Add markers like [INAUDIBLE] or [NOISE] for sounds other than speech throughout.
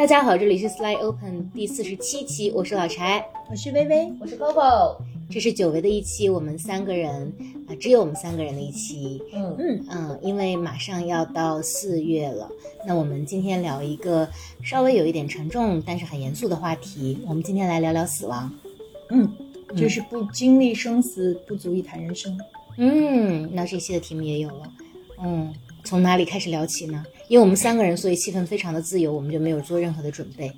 大家好，这里是 Slide Open 第四十七期，我是老柴，我是微微，我是 Coco，这是久违的一期，我们三个人啊、只有我们三个人的一期，嗯。嗯。嗯，因为马上要到四月了，那我们今天聊一个稍微有一点沉重，但是很严肃的话题，我们今天来聊聊死亡。嗯，就是不经历生死，不足以谈人生。嗯，那这期的题目也有了，嗯，从哪里开始聊起呢？因为我们三个人，所以气氛非常的自由，我们就没有做任何的准备。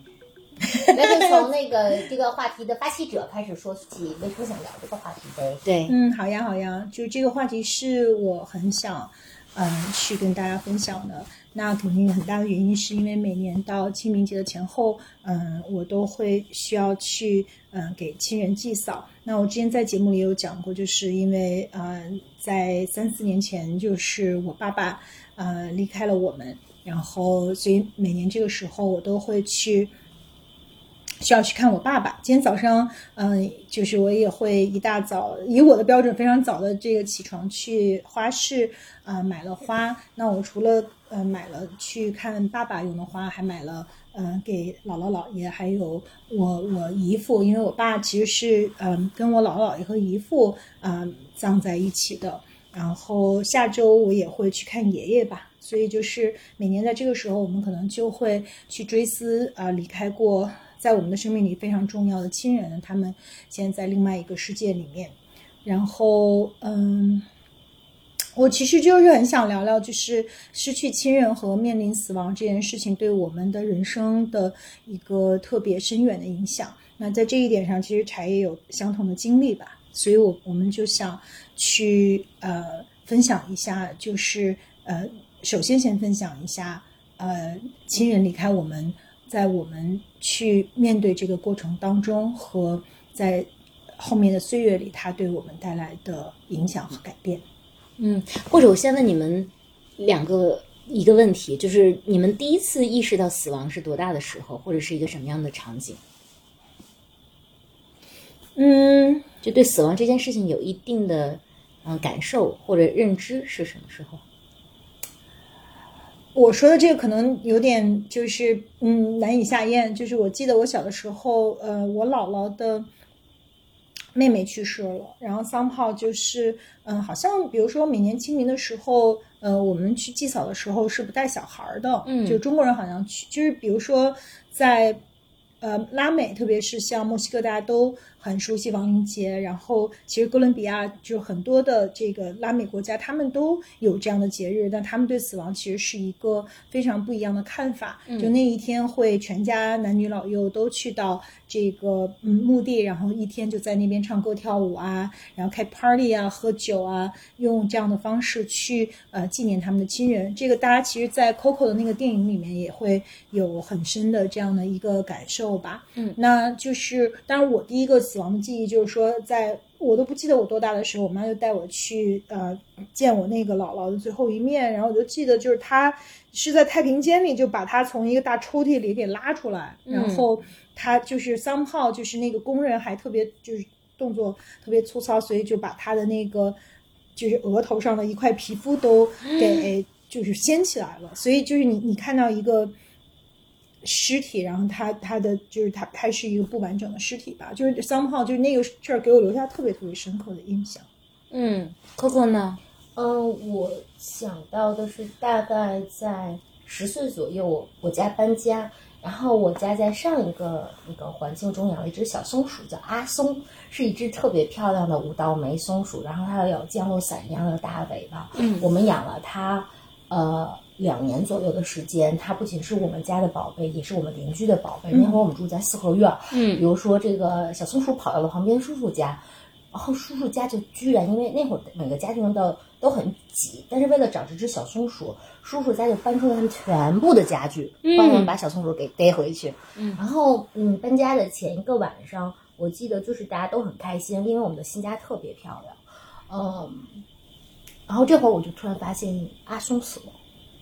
[LAUGHS] 那就从那个这个话题的发起者开始说起，为什么想聊这个话题呗？对，嗯，好呀，好呀，就这个话题是我很想，嗯，去跟大家分享的。那肯定很大的原因是因为每年到清明节的前后，嗯，我都会需要去，嗯，给亲人祭扫。那我之前在节目里有讲过，就是因为，嗯，在三四年前，就是我爸爸，呃，离开了我们，然后所以每年这个时候我都会去。需要去看我爸爸。今天早上，嗯，就是我也会一大早，以我的标准非常早的这个起床去花市，呃，买了花。那我除了呃买了去看爸爸用的花，还买了嗯、给姥姥姥爷，还有我我姨父，因为我爸其实是嗯、跟我姥姥姥爷和姨父嗯、葬在一起的。然后下周我也会去看爷爷吧，所以就是每年在这个时候，我们可能就会去追思啊、离开过在我们的生命里非常重要的亲人，他们现在在另外一个世界里面。然后，嗯，我其实就是很想聊聊，就是失去亲人和面临死亡这件事情对我们的人生的一个特别深远的影响。那在这一点上，其实柴也有相同的经历吧，所以我我们就想去呃分享一下，就是呃，首先先分享一下呃亲人离开我们。在我们去面对这个过程当中，和在后面的岁月里，他对我们带来的影响和改变。嗯，或者我先问你们两个一个问题，就是你们第一次意识到死亡是多大的时候，或者是一个什么样的场景？嗯，就对死亡这件事情有一定的嗯、呃感受或者认知是什么时候？我说的这个可能有点就是嗯难以下咽。就是我记得我小的时候，呃，我姥姥的妹妹去世了，然后桑炮就是嗯、呃好像比如说每年清明的时候，呃，我们去祭扫的时候是不带小孩儿的，嗯就中国人好像去，就是比如说在。呃，拉美，特别是像墨西哥，大家都很熟悉亡灵节。然后，其实哥伦比亚就很多的这个拉美国家，他们都有这样的节日，但他们对死亡其实是一个非常不一样的看法。就那一天会全家男女老幼都去到这个嗯墓地，然后一天就在那边唱歌跳舞啊，然后开 party 啊，喝酒啊，用这样的方式去呃纪念他们的亲人。这个大家其实，在 Coco 的那个电影里面也会有很深的这样的一个感受吧。嗯，那就是当然我第一个死亡的记忆就是说，在我都不记得我多大的时候，我妈就带我去呃见我那个姥姥的最后一面，然后我就记得就是她是在太平间里就把她从一个大抽屉里给拉出来，然后她就是 somehow，就是那个工人还特别就是动作特别粗糙，所以就把她的那个就是额头上的一块皮肤都给 [LAUGHS] 就是掀起来了，所以就是你你看到一个。尸体，然后他他的就是他他是一个不完整的尸体吧，就是 somehow 就是那个事儿给我留下特别特别深刻的印象。嗯，Coco 呢？嗯，我想到的是大概在十岁左右，我我家搬家，然后我家在上一个那个环境中养了一只小松鼠，叫阿松，是一只特别漂亮的五道眉松鼠，然后它有降落伞一样的大尾巴。嗯我们养了它，呃。两年左右的时间，它不仅是我们家的宝贝，也是我们邻居的宝贝。那会儿我们住在四合院，嗯比如说这个小松鼠跑到了旁边叔叔家，然后叔叔家就居然因为那会儿每个家庭的都很挤，但是为了找这只小松鼠，叔叔家就搬出了他们全部的家具，帮我们把小松鼠给逮回去。嗯然后嗯，搬家的前一个晚上，我记得就是大家都很开心，因为我们的新家特别漂亮。嗯，然后这会儿我就突然发现阿松死了。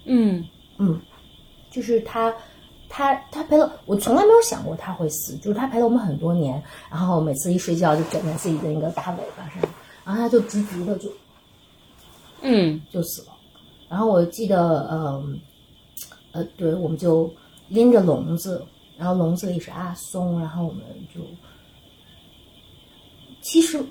嗯。嗯，就是他，他他陪了我，从来没有想过他会死，就是他陪了我们很多年，然后每次一睡觉就枕在自己的那个大尾巴上，然后他就直直的就嗯。就死了。然后我记得，嗯，呃，对，我们就拎着笼子，然后笼子里是阿松，然后我们就其实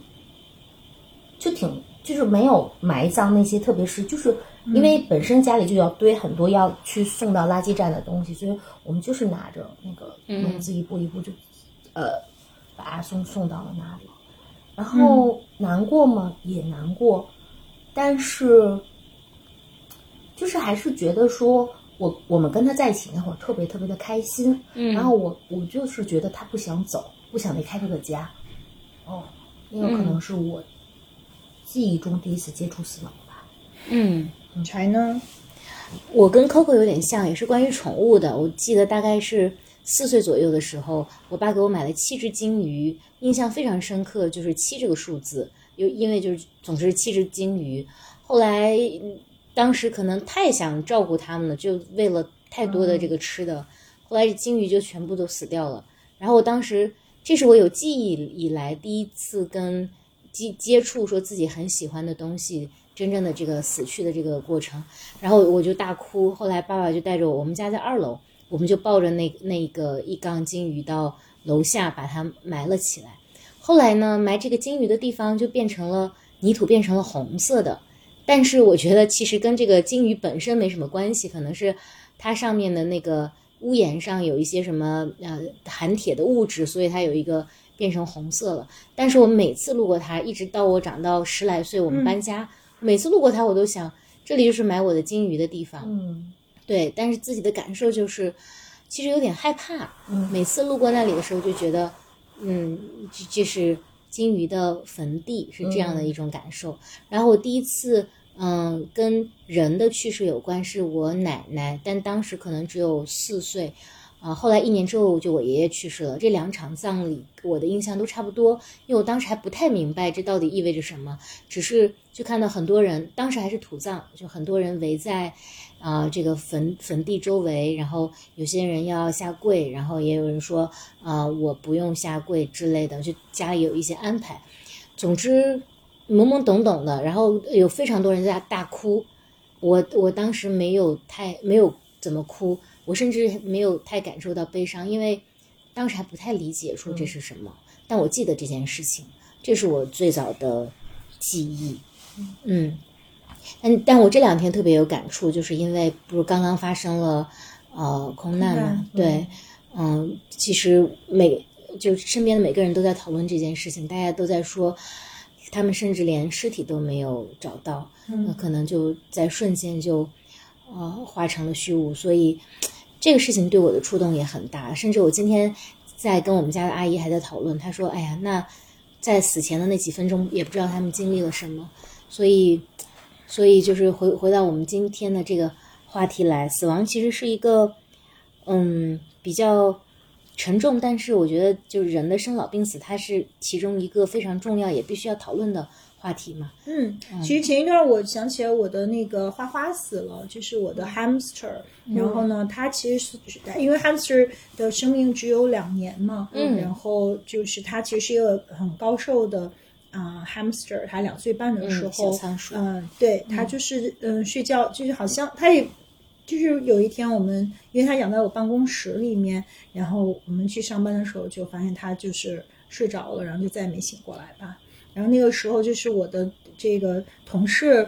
就挺就是没有埋葬那些，特别是就是因为本身家里就要堆很多要去送到垃圾站的东西，所以我们就是拿着那个笼子一步一步就呃把阿松送到了那里。然后难过吗？也难过，但是就是还是觉得说我我们跟他在一起那会儿特别特别的开心。嗯然后我我就是觉得他不想走，不想离开这个家。哦，那个可能是我记忆中第一次接触死亡吧。嗯。柴呢？我跟 Coco 有点像，也是关于宠物的。我记得大概是四岁左右的时候，我爸给我买了七只金鱼，印象非常深刻，就是七这个数字，有因为就是总是七只金鱼。后来嗯当时可能太想照顾它们了，就为了太多的这个吃的，后来金鱼就全部都死掉了。然后我当时，这是我有记忆以来第一次跟接接触说自己很喜欢的东西，真正的这个死去的这个过程。然后我就大哭。后来爸爸就带着我，我们家在二楼，我们就抱着那那个一缸金鱼到楼下把它埋了起来。后来呢，埋这个金鱼的地方就变成了泥土，变成了红色的。但是我觉得其实跟这个金鱼本身没什么关系，可能是它上面的那个屋檐上有一些什么呃含铁的物质，所以它有一个变成红色了。但是我每次路过它，一直到我长到十来岁，我们搬家，每次路过它，我都想这里就是买我的金鱼的地方。嗯对，但是自己的感受就是，其实有点害怕。嗯每次路过那里的时候，就觉得，嗯，这这是金鱼的坟地，是这样的一种感受。然后我第一次，嗯，跟人的去世有关，是我奶奶，但当时可能只有四岁。啊，后来一年之后就我爷爷去世了，这两场葬礼我的印象都差不多，因为我当时还不太明白这到底意味着什么，只是就看到很多人，当时还是土葬，就很多人围在啊、这个坟坟地周围，然后有些人要下跪，然后也有人说啊、我不用下跪之类的，就家里有一些安排。总之懵懵懂懂的，然后有非常多人在大哭，我我当时没有太没有怎么哭，我甚至没有太感受到悲伤，因为当时还不太理解说这是什么，但我记得这件事情，这是我最早的记忆，嗯，但但我这两天特别有感触，就是因为不是刚刚发生了呃空难嘛对，嗯，其实每就身边的每个人都在讨论这件事情，大家都在说，他们甚至连尸体都没有找到，那可能就在瞬间就呃化成了虚无，所以这个事情对我的触动也很大，甚至我今天在跟我们家的阿姨还在讨论，她说：“哎呀，那在死前的那几分钟，也不知道他们经历了什么。”所以，所以就是回回到我们今天的这个话题来，死亡其实是一个嗯比较沉重，但是我觉得就是人的生老病死，它是其中一个非常重要也必须要讨论的话题嘛。嗯，其实前一段我想起来我的那个花花死了，就是我的 hamster，、然后呢，它其实是因为 hamster 的生命只有两年嘛，嗯然后就是它其实是一个很高寿的啊、hamster，它两岁半的时候，嗯，对，它就是嗯、睡觉，就是好像它也。就是有一天，我们因为它养在我办公室里面，然后我们去上班的时候，就发现它就是睡着了，然后就再也没醒过来吧。然后那个时候就是我的这个同事，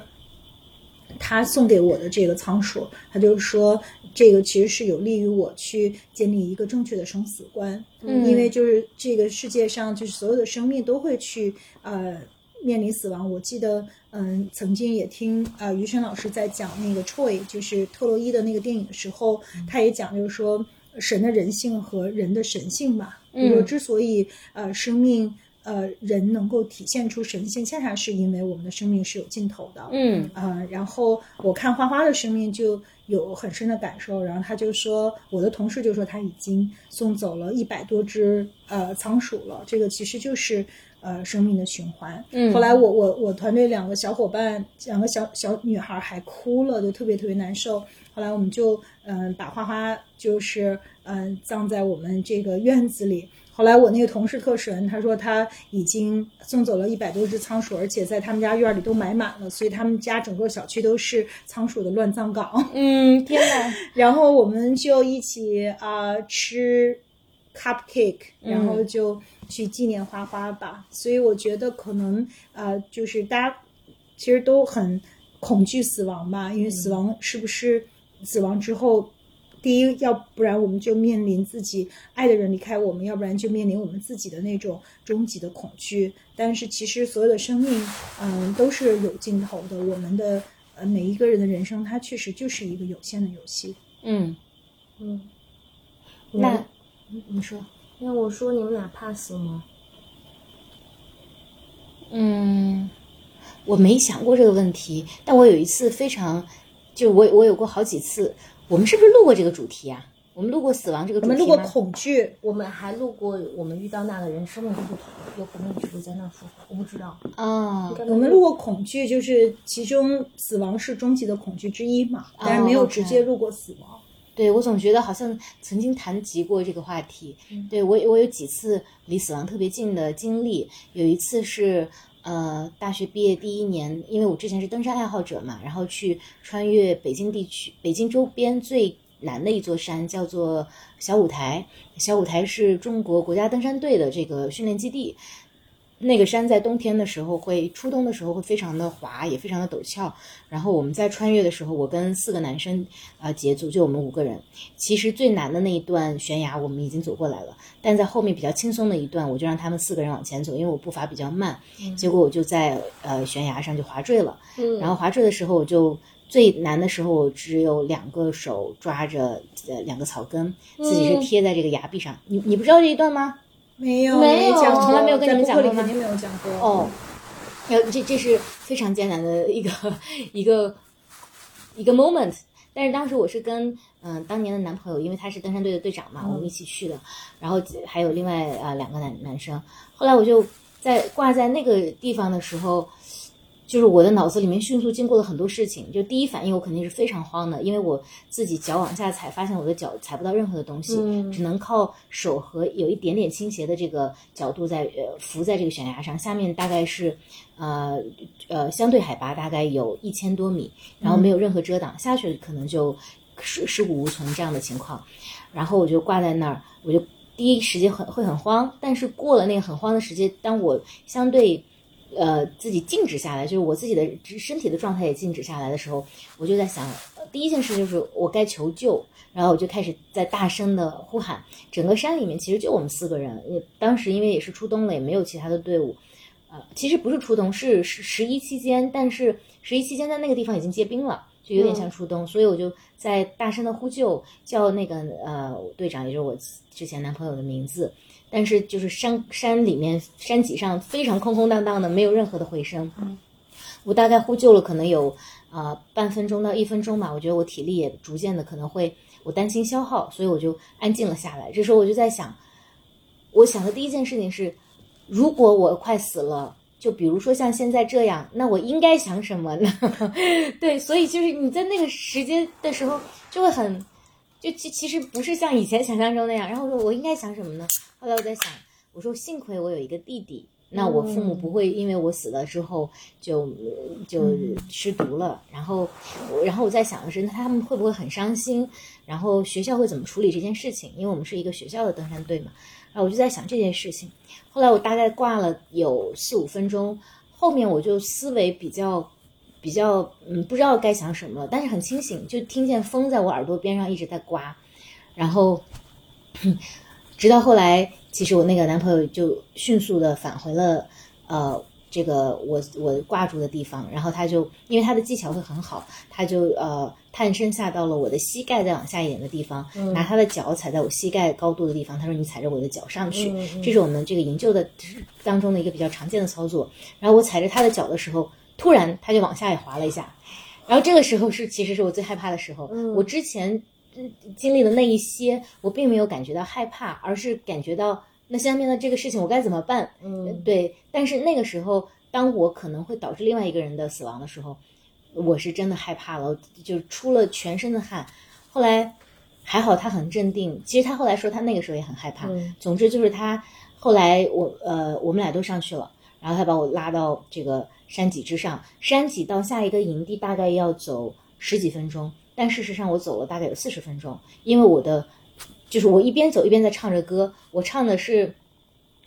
他送给我的这个仓鼠，他就说这个其实是有利于我去建立一个正确的生死观，嗯因为就是这个世界上就是所有的生命都会去呃面临死亡。我记得嗯曾经也听啊、呃、于晨老师在讲那个 Troy 就是特洛伊的那个电影的时候，他也讲就是说神的人性和人的神性嘛，嗯就是说之所以呃生命。呃，人能够体现出神性，恰恰是因为我们的生命是有尽头的。嗯呃，然后我看花花的生命就有很深的感受，然后他就说，我的同事就说他已经送走了一百多只呃仓鼠了，这个其实就是呃生命的循环。嗯后来我我我团队两个小伙伴，两个小小女孩还哭了，就特别特别难受。后来我们就嗯、把花花就是嗯、葬在我们这个院子里。后来我那个同事特神，他说他已经送走了一百多只仓鼠，而且在他们家院里都埋满了，所以他们家整个小区都是仓鼠的乱葬岗。嗯，天哪，[LAUGHS] 然后我们就一起啊、吃 cupcake，嗯然后就去纪念花花吧。所以我觉得可能呃，就是大家其实都很恐惧死亡吧，因为死亡是不是死亡之后。第一，要不然我们就面临自己爱的人离开我们，要不然就面临我们自己的那种终极的恐惧。但是其实所有的生命，嗯，都是有尽头的。我们的呃每一个人的人生，它确实就是一个有限的游戏。嗯，嗯，那嗯你说，那我说你们俩怕死吗？嗯，我没想过这个问题，但我有一次非常，就我我有过好几次，我们是不是录过这个主题啊？我们录过死亡这个主题？我们录过恐惧，我们还录过我们遇到那个人生命不同，有可能一直在那说话，我不知道。啊我们录过恐惧，就是其中死亡是终极的恐惧之一嘛，但是没有直接录过死亡。对我总觉得好像曾经谈及过这个话题。嗯对我我有几次离死亡特别近的经历，有一次是呃大学毕业第一年，因为我之前是登山爱好者嘛，然后去穿越北京地区、北京周边最难的一座山，叫做小五台。小五台是中国国家登山队的这个训练基地。那个山在冬天的时候会初冬的时候会非常的滑，也非常的陡峭。然后我们在穿越的时候，我跟四个男生啊、呃结组，就我们五个人。其实最难的那一段悬崖我们已经走过来了，但在后面比较轻松的一段，我就让他们四个人往前走，因为我步伐比较慢。结果我就在呃悬崖上就滑坠了。嗯然后滑坠的时候，我就最难的时候，我只有两个手抓着呃两个草根，自己是贴在这个崖壁上。你你不知道这一段吗？没有，没有，从来没有跟你们讲过吗在播客里肯定没有讲过。哦，呃，这这是非常艰难的一个 [LAUGHS] 一个一个 moment。但是当时我是跟嗯、当年的男朋友，因为他是登山队的队长嘛，我们一起去的，然后还有另外啊、呃两个男男生。后来我就在挂在那个地方的时候，就是我的脑子里面迅速经过了很多事情。就第一反应，我肯定是非常慌的，因为我自己脚往下踩，发现我的脚踩不到任何的东西，嗯只能靠手和有一点点倾斜的这个角度在呃浮在这个悬崖上，下面大概是呃呃相对海拔大概有一千多米，然后没有任何遮挡，下去可能就尸尸骨无存这样的情况。然后我就挂在那儿，我就第一时间很会很慌，但是过了那个很慌的时间，当我相对呃自己静止下来，就是我自己的身体的状态也静止下来的时候，我就在想，第一件事就是我该求救，然后我就开始在大声的呼喊。整个山里面其实就我们四个人，也当时因为也是初冬了，也没有其他的队伍。呃，其实不是初冬，是十十一期间，但是十一期间在那个地方已经结冰了，就有点像初冬，所以我就在大声的呼救，叫那个呃队长，也就是我之前男朋友的名字，但是就是山山里面山脊上非常空空荡荡的，没有任何的回声。嗯，我大概呼救了可能有啊、呃半分钟到一分钟吧，我觉得我体力也逐渐的可能会，我担心消耗，所以我就安静了下来。这时候我就在想，我想的第一件事情是，如果我快死了。就比如说像现在这样，那我应该想什么呢？[LAUGHS] 对，所以就是你在那个时间的时候，就会很，就其其实不是像以前想象中那样。然后我说我应该想什么呢？后来我在想，我说幸亏我有一个弟弟，那我父母不会因为我死了之后就就失独了。然后我然后我在想的是，那他们会不会很伤心？然后学校会怎么处理这件事情？因为我们是一个学校的登山队嘛。然后我就在想这件事情。后来我大概挂了有四五分钟，后面我就思维比较比较嗯不知道该想什么了，但是很清醒，就听见风在我耳朵边上一直在刮，然后直到后来，其实我那个男朋友就迅速的返回了呃这个我我挂住的地方，然后他就因为他的技巧会很好，他就呃探身下到了我的膝盖再往下一点的地方，拿他的脚踩在我膝盖高度的地方，他说你踩着我的脚上去，嗯嗯这是我们这个营救的当中的一个比较常见的操作。然后我踩着他的脚的时候，突然他就往下也滑了一下，然后这个时候是其实是我最害怕的时候。嗯我之前嗯经历的那一些，我并没有感觉到害怕，而是感觉到那下面的这个事情我该怎么办？嗯，对，但是那个时候，当我可能会导致另外一个人的死亡的时候，我是真的害怕了，就出了全身的汗。后来还好他很镇定，其实他后来说他那个时候也很害怕。嗯总之就是他后来我呃我们俩都上去了，然后他把我拉到这个山脊之上，山脊到下一个营地大概要走十几分钟，但事实上我走了大概有四十分钟，因为我的就是我一边走一边在唱着歌，我唱的是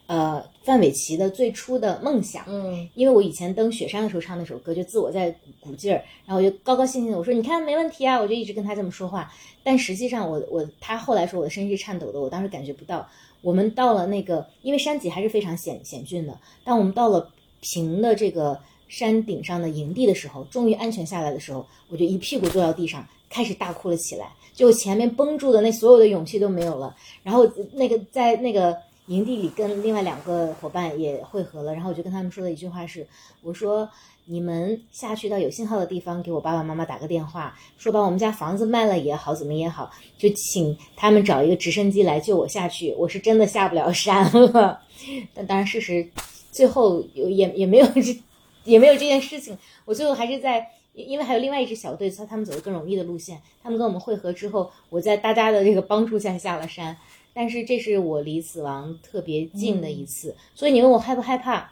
呃范玮琪的最初的梦想。嗯因为我以前登雪山的时候唱那首歌，就自我在鼓鼓劲儿，然后我就高高兴兴的我说你看没问题啊，我就一直跟他这么说话。但实际上我我他后来说我的身是颤抖的，我当时感觉不到。我们到了那个，因为山脊还是非常险险峻的，当我们到了平的这个山顶上的营地的时候，终于安全下来的时候，我就一屁股坐到地上，开始大哭了起来。就前面绷住的那所有的勇气都没有了，然后那个在那个营地里跟另外两个伙伴也汇合了，然后我就跟他们说的一句话是，我说你们下去到有信号的地方，给我爸爸妈妈打个电话，说把我们家房子卖了也好，怎么也好，就请他们找一个直升机来救我下去。我是真的下不了山了，[LAUGHS] 但当然事实最后有也也没有也没有这件事情，我最后还是在。因因为还有另外一支小队，他他们走的更容易的路线，他们跟我们会合之后，我在大家的这个帮助下下了山。但是这是我离死亡特别近的一次，所以你问我害不害怕？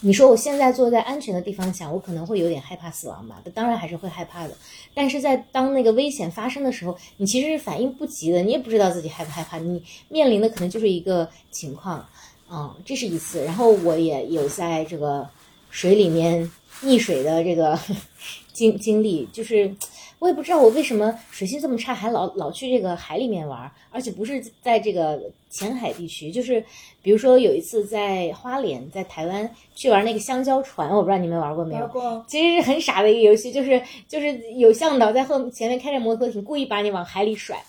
你说我现在坐在安全的地方想，我可能会有点害怕死亡吧，当然还是会害怕的。但是在当那个危险发生的时候，你其实是反应不及的，你也不知道自己害不害怕，你面临的可能就是一个情况，嗯，这是一次。然后我也有在这个水里面溺水的这个 [LAUGHS] 经经历，就是我也不知道我为什么水性这么差，还老老去这个海里面玩，而且不是在这个浅海地区，就是比如说有一次在花莲，在台湾去玩那个香蕉船，我不知道你们玩过没有其实是很傻的一个游戏，就是就是有向导在后前面开着摩托艇，故意把你往海里甩。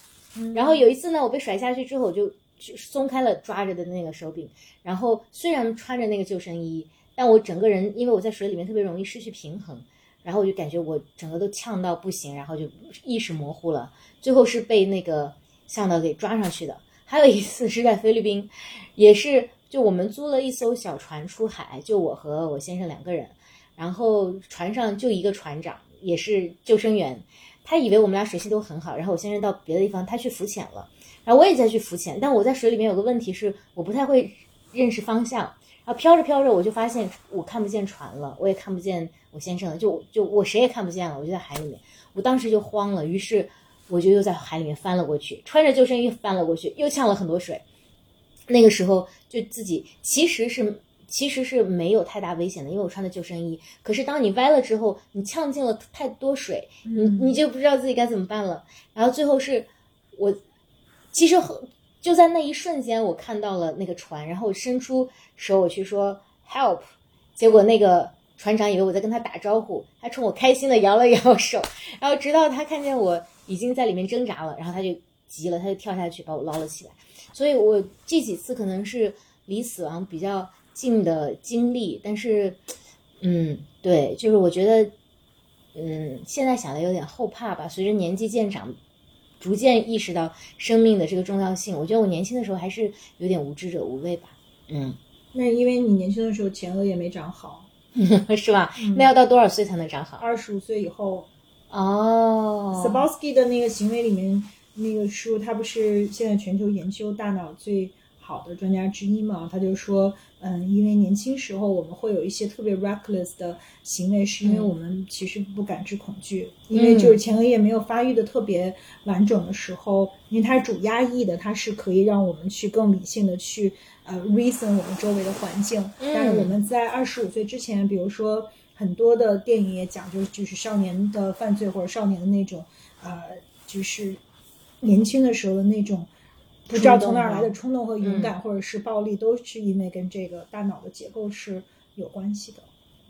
然后有一次呢，我被甩下去之后，我就松开了抓着的那个手柄，然后虽然穿着那个救生衣，但我整个人因为我在水里面特别容易失去平衡，然后我就感觉我整个都呛到不行，然后就意识模糊了，最后是被那个向导给抓上去的。还有一次是在菲律宾，也是就我们租了一艘小船出海，就我和我先生两个人，然后船上就一个船长，也是救生员，他以为我们俩水性都很好，然后我先生到别的地方，他去浮潜了，然后我也再去浮潜，但我在水里面有个问题是我不太会认识方向，然后飘着飘着我就发现我看不见船了，我也看不见我先生了，就就我谁也看不见了，我就在海里面，我当时就慌了，于是我就又在海里面翻了过去，穿着救生衣翻了过去，又呛了很多水。那个时候就自己其实是其实是没有太大危险的，因为我穿的救生衣。可是当你歪了之后，你呛进了太多水，你你就不知道自己该怎么办了。然后最后是我，其实后就在那一瞬间，我看到了那个船，然后我伸出时候我去说 help，结果那个船长以为我在跟他打招呼，他冲我开心的摇了摇手，然后直到他看见我已经在里面挣扎了，然后他就急了，他就跳下去把我捞了起来。所以我这几次可能是离死亡比较近的经历，但是，嗯，对，就是我觉得，嗯，现在想的有点后怕吧。随着年纪渐长，逐渐意识到生命的这个重要性。我觉得我年轻的时候还是有点无知者无畏吧。嗯，那因为你年轻的时候前额也没长好，[LAUGHS] 是吧？那要到多少岁才能长好？二十五岁以后哦 s a b o s k y 的那个行为里面那个书，他不是现在全球研究大脑最好的专家之一嘛？他就说，嗯，因为年轻时候我们会有一些特别 reckless 的行为，是因为我们其实不感知恐惧，因为就是前额叶没有发育的特别完整的时候，因为它是主压抑的，它是可以让我们去更理性的去呃 reason 我们周围的环境，但是我们在二十五岁之前，比如说。很多的电影也讲就是就是少年的犯罪或者少年的那种，呃，就是年轻的时候的那种不知道从哪儿来的冲动和勇敢，或者是暴力，都是因为跟这个大脑的结构是有关系的。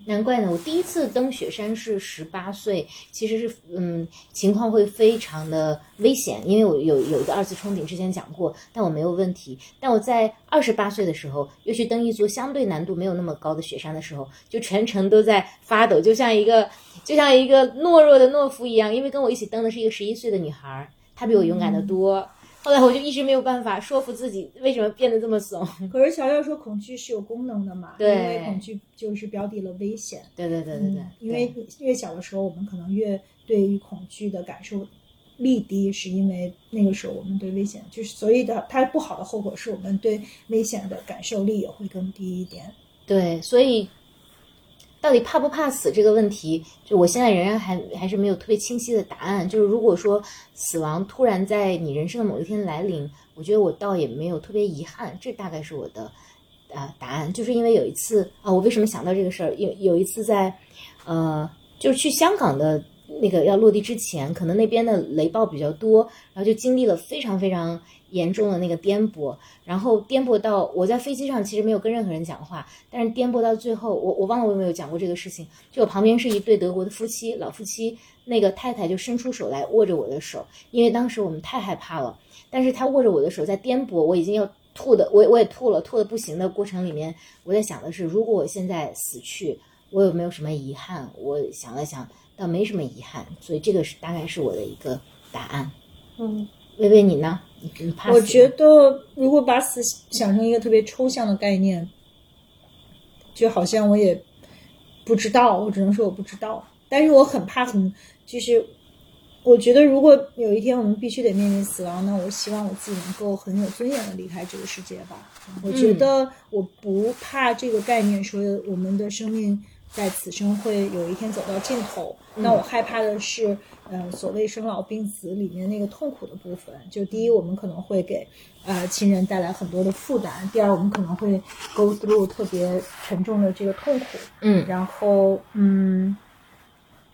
难怪呢！我第一次登雪山是十八岁，其实是嗯，情况会非常的危险，因为我有有一个二次冲顶，之前讲过，但我没有问题。但我在二十八岁的时候，又去登一座相对难度没有那么高的雪山的时候，就全程都在发抖，就像一个就像一个懦弱的懦夫一样。因为跟我一起登的是一个十一岁的女孩，她比我勇敢的多。后来我就一直没有办法说服自己，为什么变得这么怂？[LAUGHS] 可是乔乔说恐惧是有功能的嘛？对因为恐惧就是标的了危险。对对对对对嗯，因为越小的时候，我们可能越对于恐惧的感受力低，是因为那个时候我们对危险就是所以的它不好的后果是我们对危险的感受力也会更低一点。对，所以到底怕不怕死这个问题，就我现在仍然还还是没有特别清晰的答案。就是如果说死亡突然在你人生的某一天来临，我觉得我倒也没有特别遗憾，这大概是我的呃答案。就是因为有一次啊，我为什么想到这个事儿？有有一次在呃，就是去香港的那个要落地之前，可能那边的雷暴比较多，然后就经历了非常非常严重的那个颠簸，然后颠簸到我在飞机上其实没有跟任何人讲话，但是颠簸到最后，我我忘了我有没有讲过这个事情。就我旁边是一对德国的夫妻，老夫妻，那个太太就伸出手来握着我的手，因为当时我们太害怕了，但是她握着我的手在颠簸，我已经要吐的，我我也吐了，吐的不行的过程里面，我在想的是，如果我现在死去，我有没有什么遗憾？我想了想，倒没什么遗憾，所以这个是大概是我的一个答案。嗯，薇薇你呢？我觉得如果把死想成一个特别抽象的概念，就好像我也不知道，我只能说我不知道。但是我很怕很，就是我觉得如果有一天我们必须得面临死亡，那我希望我自己能够很有尊严的离开这个世界吧。我觉得我不怕这个概念说我们的生命在此生会有一天走到尽头。那我害怕的是，呃，所谓生老病死里面那个痛苦的部分。就第一，我们可能会给呃亲人带来很多的负担；第二，我们可能会 go through 特别沉重的这个痛苦。嗯然后嗯，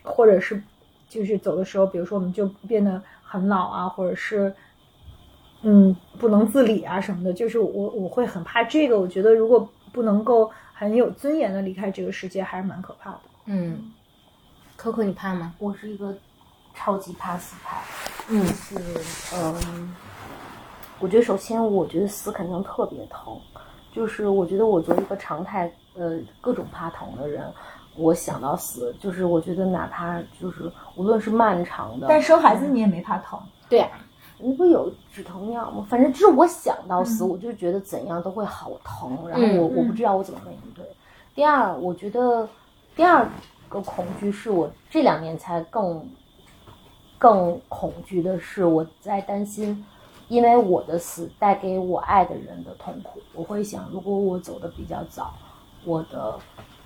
或者是就是走的时候，比如说我们就变得很老啊，或者是嗯不能自理啊什么的，就是我我会很怕这个。我觉得如果不能够很有尊严的离开这个世界，还是蛮可怕的。嗯，Coco 你怕吗？我是一个超级怕死派，嗯。是嗯，我觉得首先我觉得死肯定特别疼，就是我觉得我作为一个常态呃各种怕疼的人，我想到死，就是我觉得哪怕就是无论是漫长的，但生孩子你也没怕疼，对啊，你不有止疼药吗？反正就是我想到死，我就觉得怎样都会好疼，然后我、嗯我不知道我怎么面对。第二，我觉得第二个恐惧是我这两年才更更恐惧的是，我在担心，因为我的死带给我爱的人的痛苦。我会想，如果我走的比较早，我的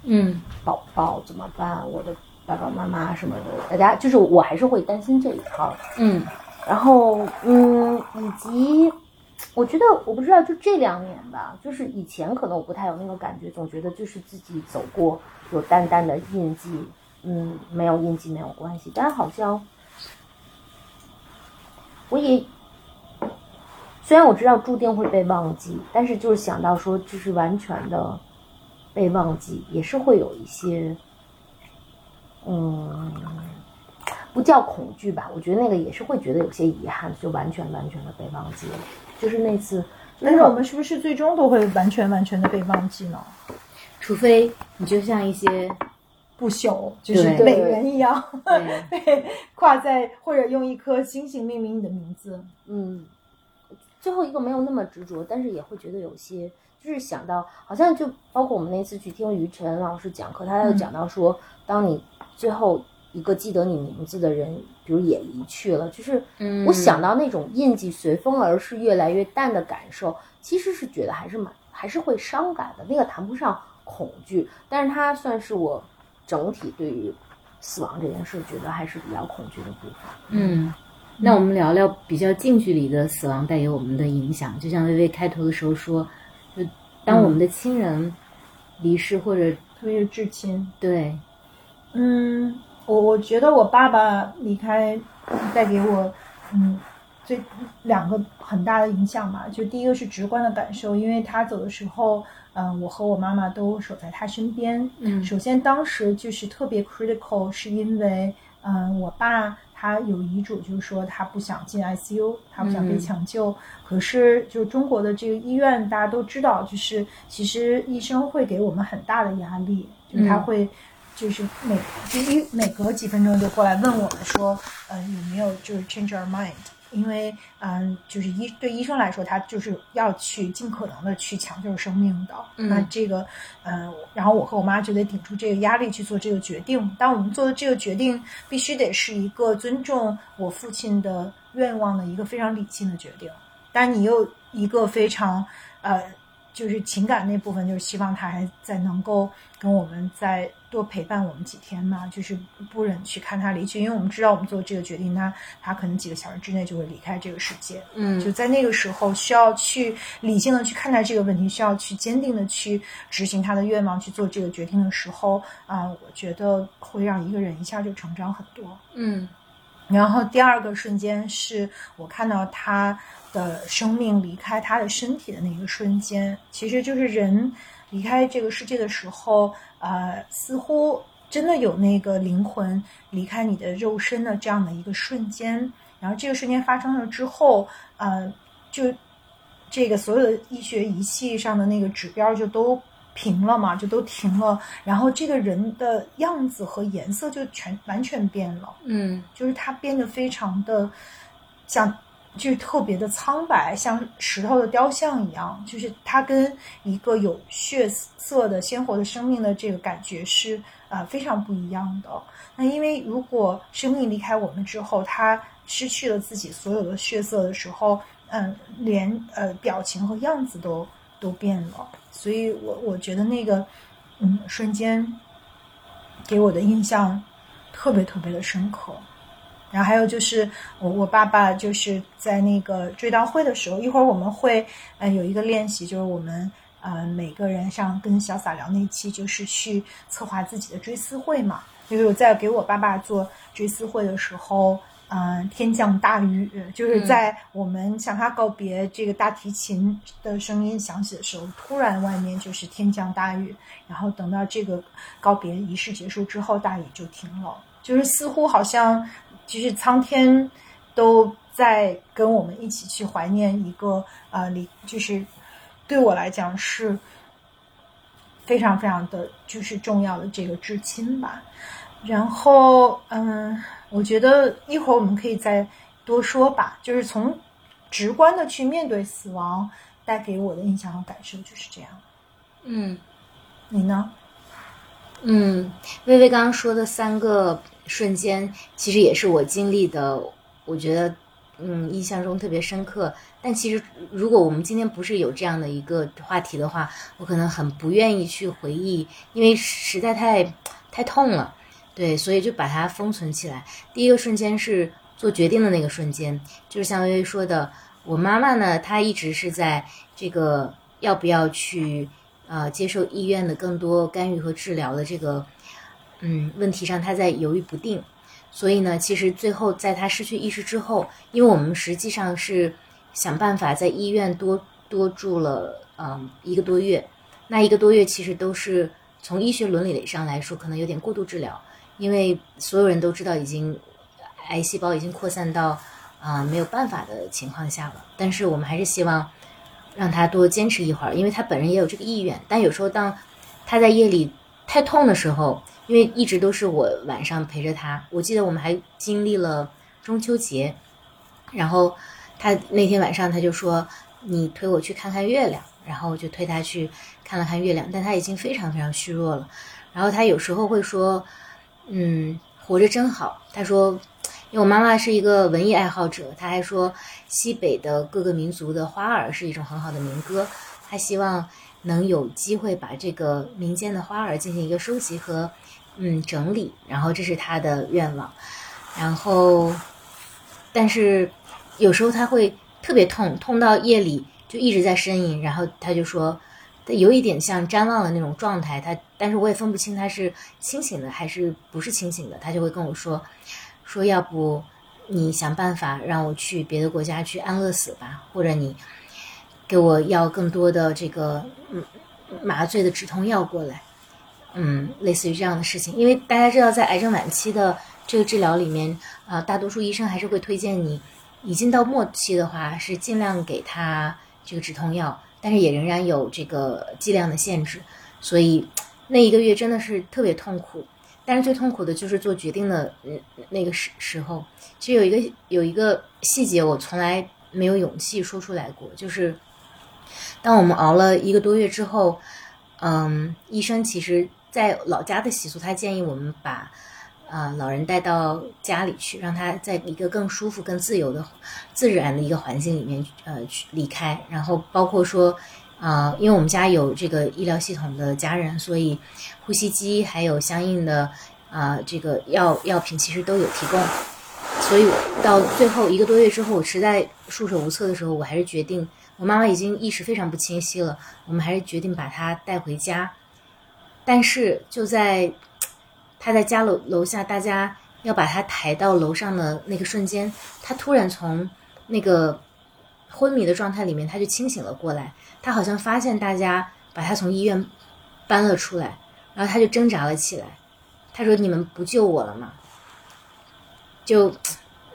嗯宝宝怎么办？我的爸爸妈妈什么的，大家就是我还是会担心这一块儿。嗯然后，嗯，以及我觉得我不知道，就这两年吧，就是以前可能我不太有那个感觉，总觉得就是自己走过有淡淡的印记，嗯，没有印记没有关系，但好像我也虽然我知道注定会被忘记，但是就是想到说，就是完全的被忘记，也是会有一些，嗯。不叫恐惧吧，我觉得那个也是会觉得有些遗憾，就完全完全的被忘记了。就是那次，但是我们是不是最终都会完全完全的被忘记呢？除非你就像一些不朽，就是对美人一样，对 [LAUGHS] 被挂在或者用一颗星星命名你的名字。嗯，最后一个没有那么执着，但是也会觉得有些，就是想到好像就包括我们那次去听于晨老师讲课，他又讲到说，当你最后一个记得你名字的人，比如也离去了，就是嗯我想到那种印记随风而逝、越来越淡的感受，其实是觉得还是蛮还是会伤感的。那个谈不上恐惧，但是它算是我整体对于死亡这件事觉得还是比较恐惧的部分。嗯，那我们聊聊比较近距离的死亡带给我们的影响。就像薇薇开头的时候说，就当我们的亲人离世或者特别是至亲。对，嗯，我我觉得我爸爸离开带给我，嗯，最两个很大的影响吧。就第一个是直观的感受，因为他走的时候，嗯，我和我妈妈都守在他身边。嗯首先当时就是特别 critical，是因为，嗯，我爸他有遗嘱，就是说他不想进 ICU，他不想被嗯抢救。可是就中国的这个医院，大家都知道，就是其实医生会给我们很大的压力，就是他嗯会。就是每就一每隔几分钟就过来问我们说，呃，有没有就是 change our mind，因为嗯，就是医对医生来说，他就是要去尽可能的去抢救生命的。嗯那这个嗯，然后我和我妈就得顶住这个压力去做这个决定。但我们做的这个决定，必须得是一个尊重我父亲的愿望的一个非常理性的决定。但你又一个非常呃，就是情感那部分，就是希望他还在能够跟我们再多陪伴我们几天嘛，就是不忍去看他离去，因为我们知道我们做这个决定，他他可能几个小时之内就会离开这个世界。嗯就在那个时候，需要去理性的去看待这个问题，需要去坚定的去执行他的愿望，去做这个决定的时候，啊、我觉得会让一个人一下就成长很多。嗯然后第二个瞬间是我看到他的生命离开他的身体的那个瞬间，其实就是人离开这个世界的时候，呃，似乎真的有那个灵魂离开你的肉身的这样的一个瞬间。然后这个瞬间发生了之后，呃，就这个所有的医学仪器上的那个指标就都平了嘛，就都停了。然后这个人的样子和颜色就全完全变了。嗯就是他变得非常的像，就是特别的苍白，像石头的雕像一样。就是它跟一个有血色的鲜活的生命的这个感觉是呃非常不一样的。那因为如果生命离开我们之后，它失去了自己所有的血色的时候，嗯，连呃表情和样子都都变了。所以我我觉得那个嗯瞬间给我的印象特别特别的深刻。然后还有就是我我爸爸就是在那个追悼会的时候，一会儿我们会呃有一个练习，就是我们呃每个人上跟小撒聊那期，就是去策划自己的追思会嘛。就是我在给我爸爸做追思会的时候，嗯、天降大雨，就是在我们向他告别，这个大提琴的声音响起的时候，突然外面就是天降大雨，然后等到这个告别仪式结束之后，大雨就停了，就是似乎好像就是苍天都在跟我们一起去怀念一个呃，离就是对我来讲是非常非常的就是重要的这个至亲吧。然后嗯，我觉得一会儿我们可以再多说吧，就是从直观的去面对死亡带给我的印象和感受就是这样。嗯你呢？嗯，薇薇刚刚说的三个瞬间，其实也是我经历的，我觉得嗯印象中特别深刻。但其实如果我们今天不是有这样的一个话题的话，我可能很不愿意去回忆，因为实在太太痛了。对，所以就把它封存起来。第一个瞬间是做决定的那个瞬间，就是像薇薇说的，我妈妈呢，她一直是在这个要不要去呃接受医院的更多干预和治疗的这个嗯问题上，他在犹豫不定。所以呢，其实最后在他失去意识之后，因为我们实际上是想办法在医院多多住了嗯一个多月，那一个多月其实都是从医学伦理上来说，可能有点过度治疗。因为所有人都知道已经癌细胞已经扩散到啊、没有办法的情况下了，但是我们还是希望让他多坚持一会儿，因为他本人也有这个意愿。但有时候当他在夜里太痛的时候，因为一直都是我晚上陪着他，我记得我们还经历了中秋节，然后他那天晚上他就说：“你推我去看看月亮。”然后我就推他去看了看月亮，但他已经非常非常虚弱了。然后他有时候会说。嗯，活着真好。他说，因为我妈妈是一个文艺爱好者，她还说西北的各个民族的花儿是一种很好的民歌，她希望能有机会把这个民间的花儿进行一个收集和嗯整理，然后这是她的愿望。然后，但是有时候他会特别痛，痛到夜里就一直在呻吟，然后他就说。有一点像瞻望的那种状态，他但是我也分不清他是清醒的还是不是清醒的，他就会跟我说，说要不你想办法让我去别的国家去安乐死吧，或者你给我要更多的这个嗯麻醉的止痛药过来，嗯，类似于这样的事情，因为大家知道在癌症晚期的这个治疗里面啊、大多数医生还是会推荐你已经到末期的话是尽量给他这个止痛药。但是也仍然有这个剂量的限制，所以那一个月真的是特别痛苦。但是最痛苦的就是做决定的那个时时候。其实有一个有一个细节，我从来没有勇气说出来过，就是当我们熬了一个多月之后，嗯，医生其实在老家的习俗，他建议我们把。啊，老人带到家里去，让他在一个更舒服、更自由的、自然的一个环境里面，呃，去离开。然后包括说，啊，因为我们家有这个医疗系统的家人，所以呼吸机还有相应的啊这个药药品其实都有提供。所以到最后一个多月之后，我实在束手无策的时候，我还是决定，我妈妈已经意识非常不清晰了，我们还是决定把她带回家。但是就在。他在家楼楼下，大家要把他抬到楼上的那个瞬间，他突然从那个昏迷的状态里面，他就清醒了过来。他好像发现大家把他从医院搬了出来，然后他就挣扎了起来。他说：“你们不救我了吗？”就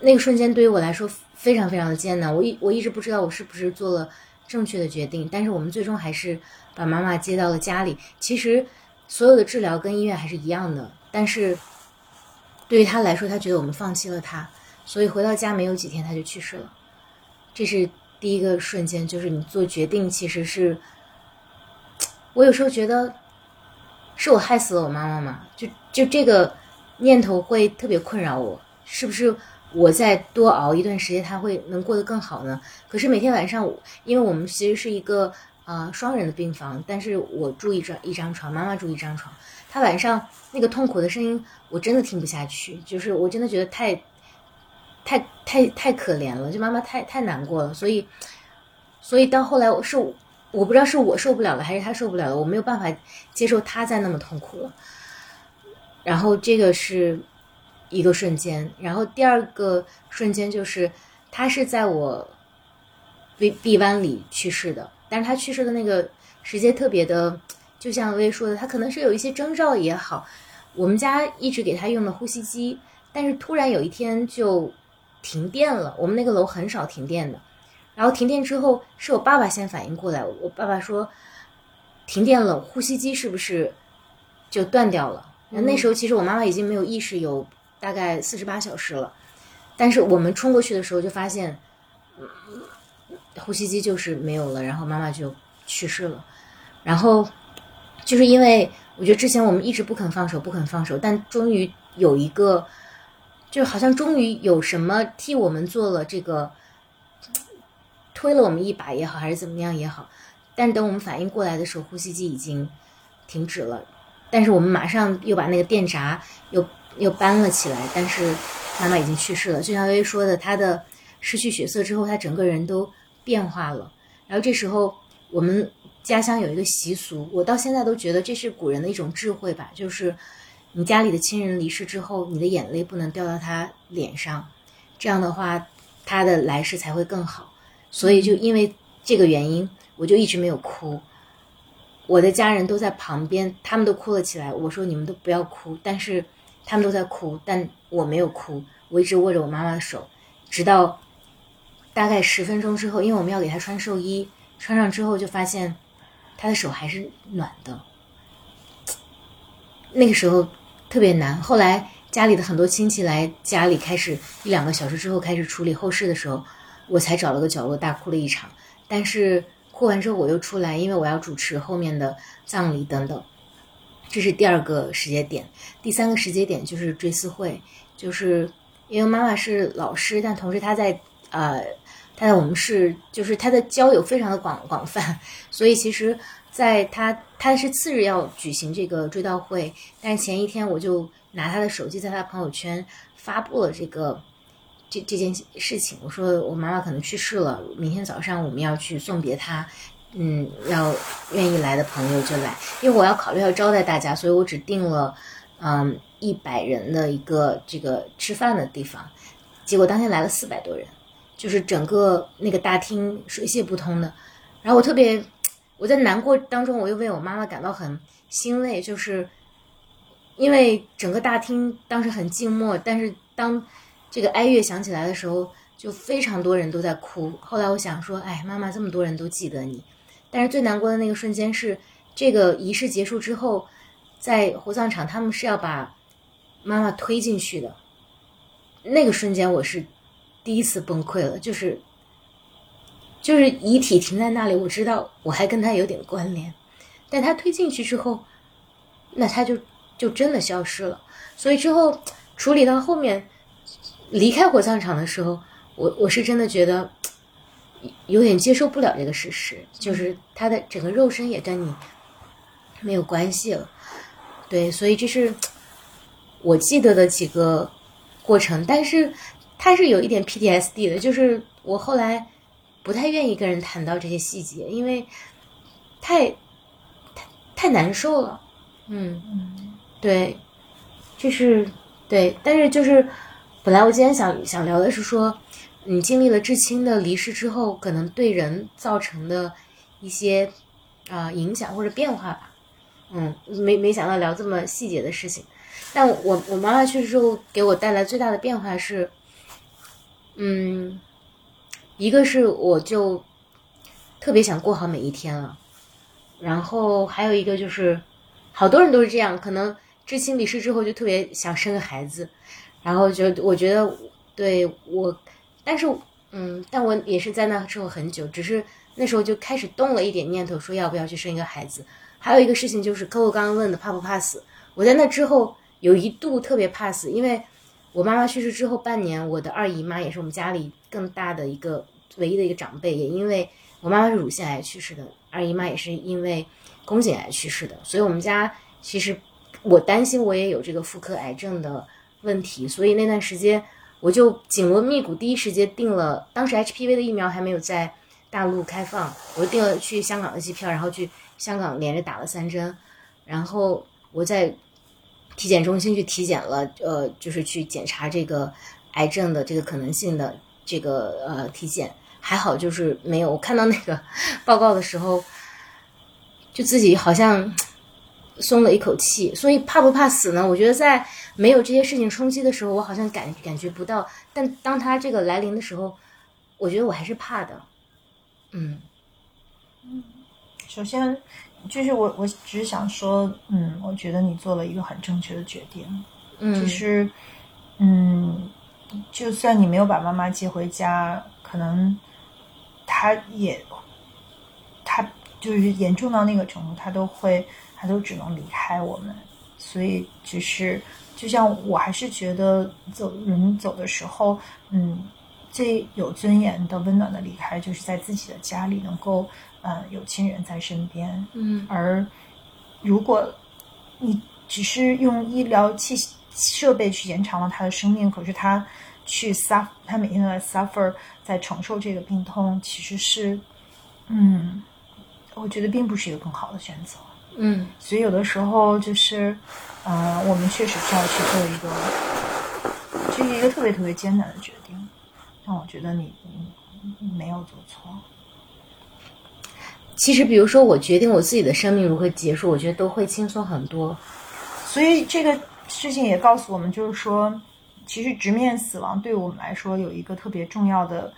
那个瞬间，对于我来说非常非常的艰难。我一我一直不知道我是不是做了正确的决定，但是我们最终还是把妈妈接到了家里。其实所有的治疗跟医院还是一样的。但是，对于他来说，他觉得我们放弃了他，所以回到家没有几天他就去世了。这是第一个瞬间，就是你做决定其实是，我有时候觉得是我害死了我妈妈嘛？就就这个念头会特别困扰我，是不是我再多熬一段时间，她会能过得更好呢？可是每天晚上，因为我们其实是一个啊双人的病房，但是我住一张一张床，妈妈住一张床。她晚上那个痛苦的声音，我真的听不下去，就是我真的觉得太，太太太可怜了，就妈妈太太难过了，所以，所以到后来我是我不知道是我受不了了，还是他受不了了，我没有办法接受他再那么痛苦了。然后这个是一个瞬间，然后第二个瞬间就是他是在我闭闭湾里去世的，但是他去世的那个时间特别的。就像薇说的，他可能是有一些征兆也好，我们家一直给他用的呼吸机，但是突然有一天就停电了。我们那个楼很少停电的，然后停电之后是我爸爸先反应过来，我爸爸说停电了，呼吸机是不是就断掉了？那那时候其实我妈妈已经没有意识，有大概四十八小时了，但是我们冲过去的时候就发现呼吸机就是没有了，然后妈妈就去世了，然后。就是因为我觉得之前我们一直不肯放手，不肯放手，但终于有一个，就好像终于有什么替我们做了这个，推了我们一把也好，还是怎么样也好。但等我们反应过来的时候，呼吸机已经停止了。但是我们马上又把那个电闸又又搬了起来。但是妈妈已经去世了，就像薇薇说的，她的失去血色之后，她整个人都变化了。然后这时候我们。家乡有一个习俗，我到现在都觉得这是古人的一种智慧吧，就是你家里的亲人离世之后，你的眼泪不能掉到他脸上，这样的话他的来世才会更好。所以就因为这个原因，我就一直没有哭。我的家人都在旁边，他们都哭了起来。我说你们都不要哭，但是他们都在哭，但我没有哭，我一直握着我妈妈的手，直到大概十分钟之后，因为我们要给她穿寿衣，穿上之后就发现。他的手还是暖的，[TSK] 那个时候特别难。后来家里的很多亲戚来家里，开始一两个小时之后开始处理后事的时候，我才找了个角落大哭了一场。但是哭完之后我又出来，因为我要主持后面的葬礼等等。这是第二个时间点，第三个时间点就是追思会，就是因为妈妈是老师，但同时她在呃。她在我们是，就是她的交友非常的广广泛，所以其实，在他他是次日要举行这个追悼会，但是前一天我就拿他的手机在他朋友圈发布了这个这这件事情，我说我妈妈可能去世了，明天早上我们要去送别他，嗯，要愿意来的朋友就来，因为我要考虑要招待大家，所以我只定了嗯一百人的一个这个吃饭的地方，结果当天来了四百多人。就是整个那个大厅水泄不通的，然后我特别，我在难过当中，我又为我妈妈感到很欣慰，就是因为整个大厅当时很静默，但是当这个哀乐响起来的时候，就非常多人都在哭。后来我想说，哎，妈妈这么多人都记得你，但是最难过的那个瞬间是这个仪式结束之后，在火葬场他们是要把妈妈推进去的，那个瞬间我是第一次崩溃了，就是就是遗体停在那里，我知道我还跟他有点关联，但他推进去之后，那他就就真的消失了。所以之后处理到后面离开火葬场的时候，我我是真的觉得有点接受不了这个事实，就是他的整个肉身也跟你没有关系了。对，所以这是我记得的几个过程，但是它是有一点 PTSD 的，就是我后来不太愿意跟人谈到这些细节，因为太太太难受了。嗯嗯对，就是对，但是就是本来我今天想想聊的是说，你经历了至亲的离世之后，可能对人造成的一些啊、影响或者变化吧。嗯，没没想到聊这么细节的事情，但我我妈妈去世之后给我带来最大的变化是，嗯，一个是我就特别想过好每一天了，然后还有一个就是，好多人都是这样，可能至亲离世之后就特别想生个孩子，然后就我觉得对我，但是嗯，但我也是在那之后很久，只是那时候就开始动了一点念头，说要不要去生一个孩子。还有一个事情就是客户刚刚问的怕不怕死，我在那之后有一度特别怕死，因为我妈妈去世之后半年，我的二姨妈也是我们家里更大的一个唯一的一个长辈，也因为我妈妈是乳腺癌去世的，二姨妈也是因为宫颈癌去世的，所以我们家其实我担心我也有这个妇科癌症的问题，所以那段时间我就紧锣密鼓，第一时间订了，当时 HPV 的疫苗还没有在大陆开放，我订了去香港的机票，然后去香港连着打了三针，然后我在体检中心去体检了，呃，就是去检查这个癌症的这个可能性的这个呃体检，还好就是没有。我看到那个报告的时候，就自己好像松了一口气。所以怕不怕死呢？我觉得在没有这些事情冲击的时候，我好像感感觉不到，但当它这个来临的时候，我觉得我还是怕的。嗯首先，就是我我只是想说，嗯，我觉得你做了一个很正确的决定，嗯，就是，嗯，就算你没有把妈妈接回家，可能她也，她就是严重到那个程度，她都会，她都只能离开我们。所以，只是就像我还是觉得走人走的时候，嗯，最有尊严的、温暖的离开，就是在自己的家里能够，呃，有亲人在身边。嗯而如果你只是用医疗器设备去延长了他的生命，可是他去 suffer，他每天都在 suffer，在承受这个病痛，其实是，嗯，我觉得并不是一个更好的选择。嗯所以有的时候就是，呃，我们确实需要去做一个，这是一个特别特别艰难的决定。但我觉得你没有做错。其实，比如说我决定我自己的生命如何结束，我觉得都会轻松很多。所以这个事情也告诉我们，就是说，其实直面死亡对我们来说有一个特别重要的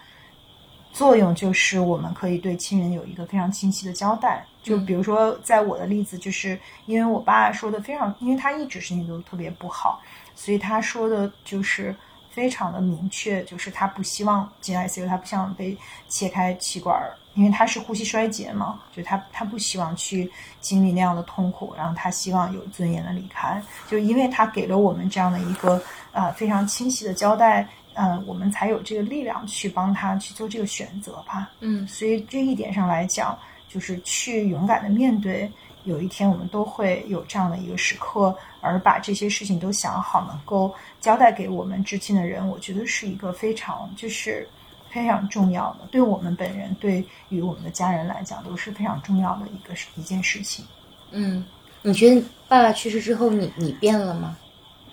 作用，就是我们可以对亲人有一个非常清晰的交代。就比如说，在我的例子，就是因为我爸说的非常，因为他一直身体都特别不好，所以他说的就是非常的明确，就是他不希望进 ICU，他不希望被切开气管儿，因为他是呼吸衰竭嘛，就他他不希望去经历那样的痛苦，然后他希望有尊严的离开，就因为他给了我们这样的一个呃非常清晰的交代，呃，我们才有这个力量去帮他去做这个选择吧。嗯所以这一点上来讲，就是去勇敢的面对，有一天我们都会有这样的一个时刻，而把这些事情都想好，能够交代给我们至亲的人，我觉得是一个非常就是非常重要的，对我们本人，对于我们的家人来讲，都是非常重要的一个一件事情。嗯，你觉得爸爸去世之后你，你变了吗？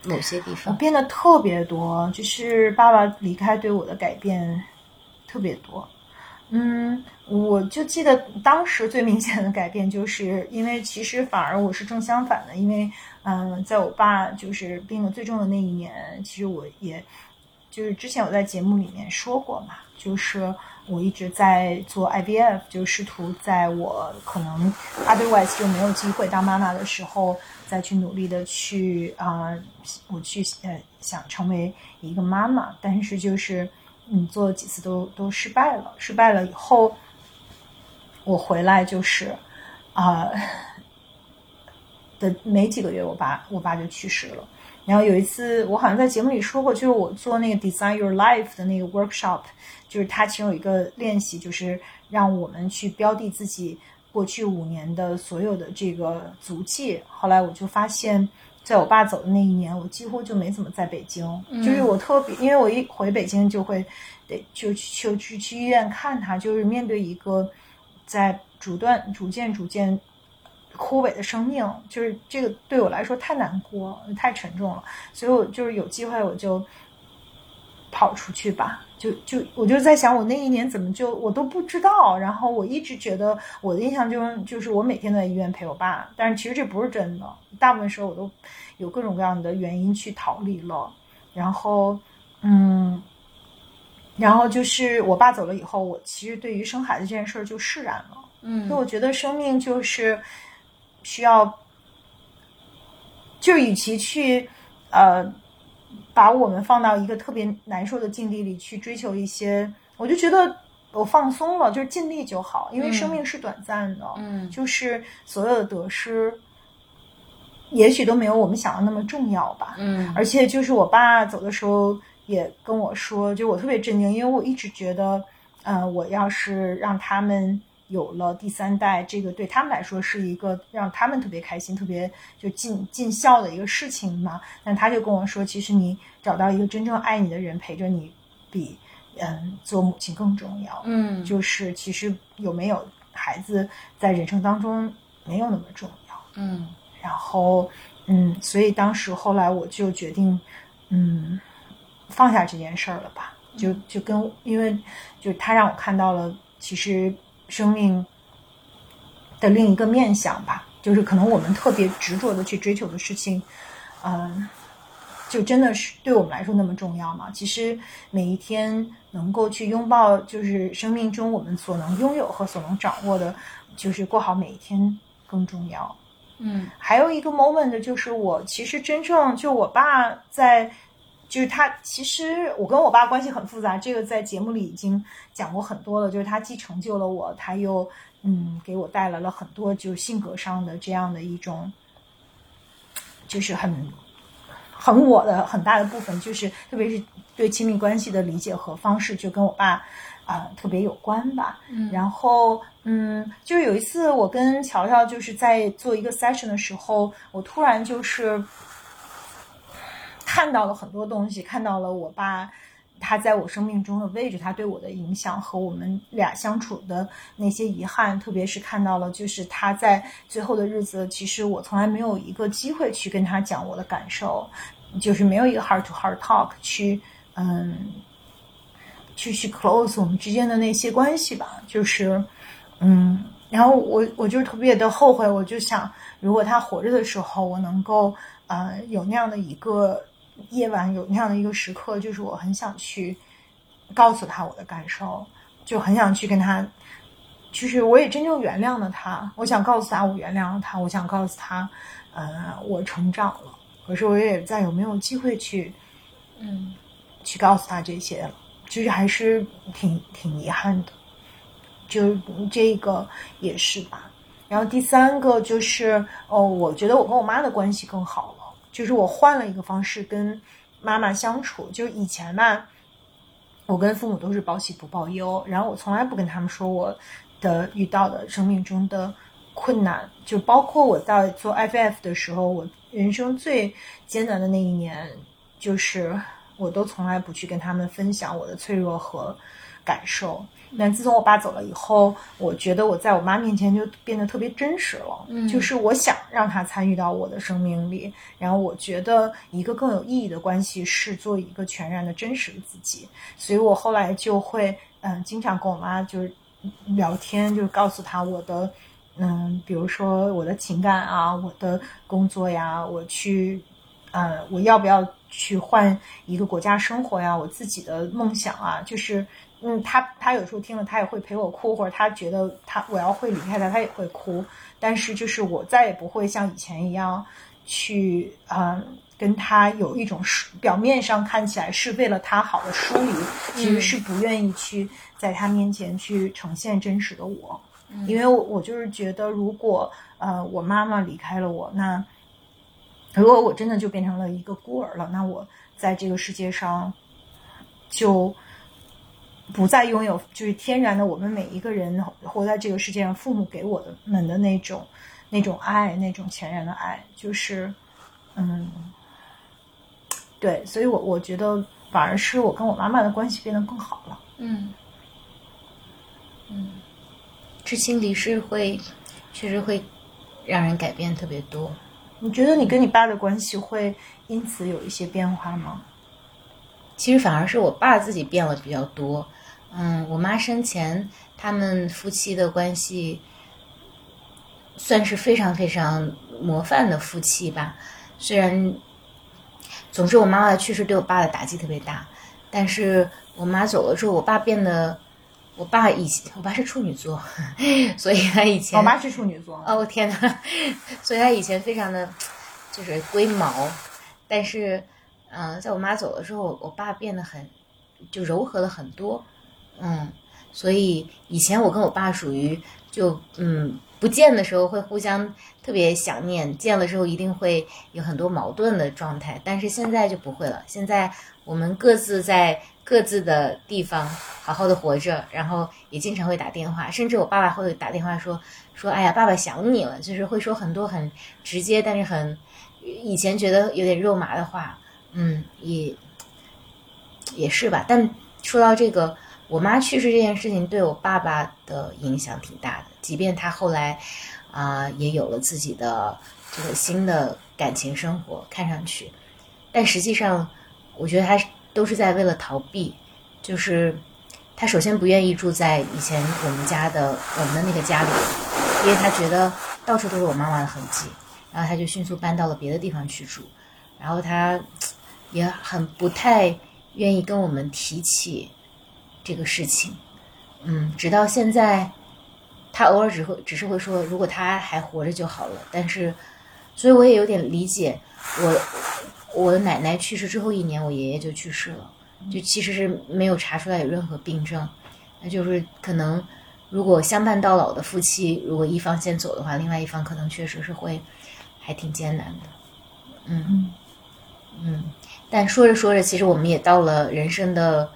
某些地方我？变得特别多，就是爸爸离开对我的改变特别多。嗯，我就记得当时最明显的改变，就是因为其实反而我是正相反的，因为嗯，在我爸就是病得最重的那一年，其实我也就是之前我在节目里面说过嘛，就是我一直在做 IVF，就试图在我可能 otherwise 就没有机会当妈妈的时候，再去努力的去啊、我去呃想成为一个妈妈，但是就是嗯做了几次都都失败了，失败了以后，我回来就是啊、的没几个月，我爸我爸就去世了。然后有一次，我好像在节目里说过，就是我做那个 Design Your Life 的那个 workshop，就是它其中有一个练习，就是让我们去标的自己过去五年的所有的这个足迹。后来我就发现，在我爸走的那一年，我几乎就没怎么在北京，就是我特别，因为我一回北京就会得就去就去去医院看他，就是面对一个在逐段逐渐逐渐枯萎的生命，就是这个对我来说太难过，太沉重了，所以我就是有机会我就跑出去吧，就就我就在想，我那一年怎么就我都不知道，然后我一直觉得我的印象中就是我每天都在医院陪我爸，但是其实这不是真的，大部分时候我都有各种各样的原因去逃离了，然后嗯。然后就是我爸走了以后，我其实对于生孩子这件事儿就释然了。嗯所以我觉得生命就是需要，就与其去呃把我们放到一个特别难受的境地里去追求一些，我就觉得我放松了，就是尽力就好，因为生命是短暂的，嗯就是所有的得失，也许都没有我们想的那么重要吧。嗯而且就是我爸走的时候也跟我说，就我特别震惊，因为我一直觉得，呃，我要是让他们有了第三代，这个对他们来说是一个让他们特别开心、特别就尽尽孝的一个事情嘛。但他就跟我说，其实你找到一个真正爱你的人陪着你，比嗯做母亲更重要。嗯就是其实有没有孩子在人生当中没有那么重要。嗯然后，嗯，所以当时后来我就决定，嗯，放下这件事儿了吧。就就跟因为就他让我看到了，其实生命的另一个面相吧，就是可能我们特别执着的去追求的事情，嗯、就真的是对我们来说那么重要吗？其实每一天能够去拥抱，就是生命中我们所能拥有和所能掌握的，就是过好每一天更重要。嗯还有一个 moment 就是我其实真正就我爸在，就是他其实我跟我爸关系很复杂，这个在节目里已经讲过很多了。就是他既成就了我，他又嗯给我带来了很多就是性格上的这样的一种，就是很很我的很大的部分，就是特别是对亲密关系的理解和方式，就跟我爸啊、特别有关吧。嗯然后，嗯，就是有一次我跟乔乔就是在做一个 session 的时候，我突然就是看到了很多东西，看到了我爸他在我生命中的位置，他对我的影响和我们俩相处的那些遗憾，特别是看到了就是他在最后的日子，其实我从来没有一个机会去跟他讲我的感受，就是没有一个 heart to heart talk 去，嗯。去去 close 我们之间的那些关系吧，就是，嗯，然后我我就特别的后悔，我就想，如果他活着的时候，我能够呃有那样的一个夜晚，有那样的一个时刻，就是我很想去告诉他我的感受，就很想去跟他，就是我也真正原谅了他，我想告诉他我原谅了他，我想告诉他，呃，我成长了，可是我也再有没有机会去嗯去告诉他这些了。就是还是挺挺遗憾的，就这个也是吧。然后第三个就是哦，我觉得我跟我妈的关系更好了，就是我换了一个方式跟妈妈相处。就以前吧，我跟父母都是报喜不报忧，然后我从来不跟他们说我的遇到的生命中的困难，就包括我在做 IVF 的时候，我人生最艰难的那一年，就是我都从来不去跟他们分享我的脆弱和感受。但自从我爸走了以后，我觉得我在我妈面前就变得特别真实了。嗯就是我想让她参与到我的生命里，然后我觉得一个更有意义的关系是做一个全然的真实的自己。所以我后来就会嗯，经常跟我妈就是聊天，就是告诉她我的嗯，比如说我的情感啊，我的工作呀，我去嗯，我要不要去换一个国家生活呀？我自己的梦想啊，就是嗯，他他有时候听了，他也会陪我哭，或者他觉得他我要会离开他，他也会哭。但是就是我再也不会像以前一样去嗯跟他有一种是表面上看起来是为了他好的疏离，其实是不愿意去在他面前去呈现真实的我，因为我我就是觉得如果呃我妈妈离开了我，那如果我真的就变成了一个孤儿了，那我在这个世界上就。不再拥有就是天然的，我们每一个人活在这个世界上，父母给我的们的那种那种爱，那种全然的爱，就是嗯，对，所以我我觉得反而是我跟我妈妈的关系变得更好了。嗯嗯，至亲离世会确实会让人改变特别多。你觉得你跟你爸的关系会因此有一些变化吗？其实反而是我爸自己变了比较多。嗯，我妈生前他们夫妻的关系算是非常非常模范的夫妻吧。虽然，总之我妈妈的去世对我爸的打击特别大，但是我妈走了之后，我爸变得，我爸以前我爸是处女座，[LAUGHS] 所以他以前我妈是处女座。哦天哪！[LAUGHS] 所以他以前非常的就是龟毛，但是嗯，在我妈走了之后，我爸变得很就柔和了很多。嗯，所以以前我跟我爸属于就嗯不见的时候会互相特别想念，见了之后一定会有很多矛盾的状态。但是现在就不会了，现在我们各自在各自的地方好好的活着，然后也经常会打电话，甚至我爸爸会打电话说说哎呀爸爸想你了，就是会说很多很直接，但是很以前觉得有点肉麻的话，嗯也也是吧。但说到这个。我妈去世这件事情对我爸爸的影响挺大的，即便他后来，啊，也有了自己的这个新的感情生活，看上去，但实际上，我觉得他都是在为了逃避，就是他首先不愿意住在以前我们家的我们的那个家里，因为他觉得到处都是我妈妈的痕迹，然后他就迅速搬到了别的地方去住，然后他 [TSK] 也很不太愿意跟我们提起。这个事情，嗯，直到现在，他偶尔只会只是会说，如果他还活着就好了。但是，所以我也有点理解，我我的奶奶去世之后一年，我爷爷就去世了，就其实是没有查出来有任何病症，那就是可能如果相伴到老的夫妻，如果一方先走的话，另外一方可能确实是会还挺艰难的，嗯嗯，但说着说着，其实我们也到了人生的。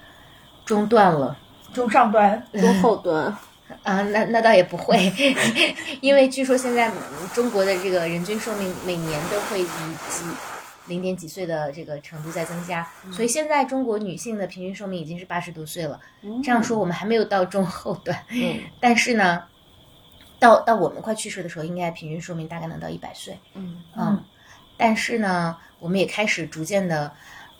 中断了，中上端，中后段，啊，那那倒也不会，[LAUGHS] 因为据说现在中国的这个人均寿命每年都会以几零点几岁的这个程度在增加，所以现在中国女性的平均寿命已经是八十多岁了。这样说我们还没有到中后段，[LAUGHS] 但是呢，到到我们快去世的时候，应该平均寿命大概能到一百岁。嗯。嗯，但是呢，我们也开始逐渐的，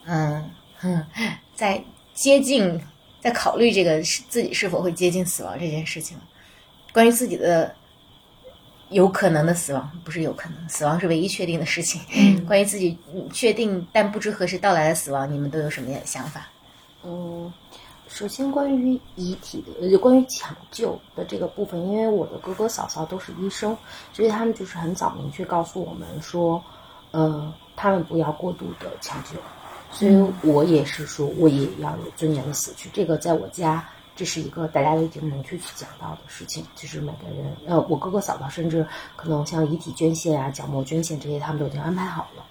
嗯嗯，[LAUGHS] 在接近。在考虑这个是自己是否会接近死亡这件事情，关于自己的有可能的死亡，不是有可能，死亡是唯一确定的事情。关于自己确定但不知何时到来的死亡，你们都有什么想法？嗯，首先关于遗体的，关于抢救的这个部分，因为我的哥哥嫂嫂都是医生，所以他们就是很早明确告诉我们说，呃，他们不要过度的抢救。所以我也是说，我也要有尊严的死去。这个在我家，这是一个大家都已经明确去讲到的事情。就是每个人，呃，我哥哥嫂嫂，甚至可能像遗体捐献啊、角膜捐献这些，他们都已经安排好了。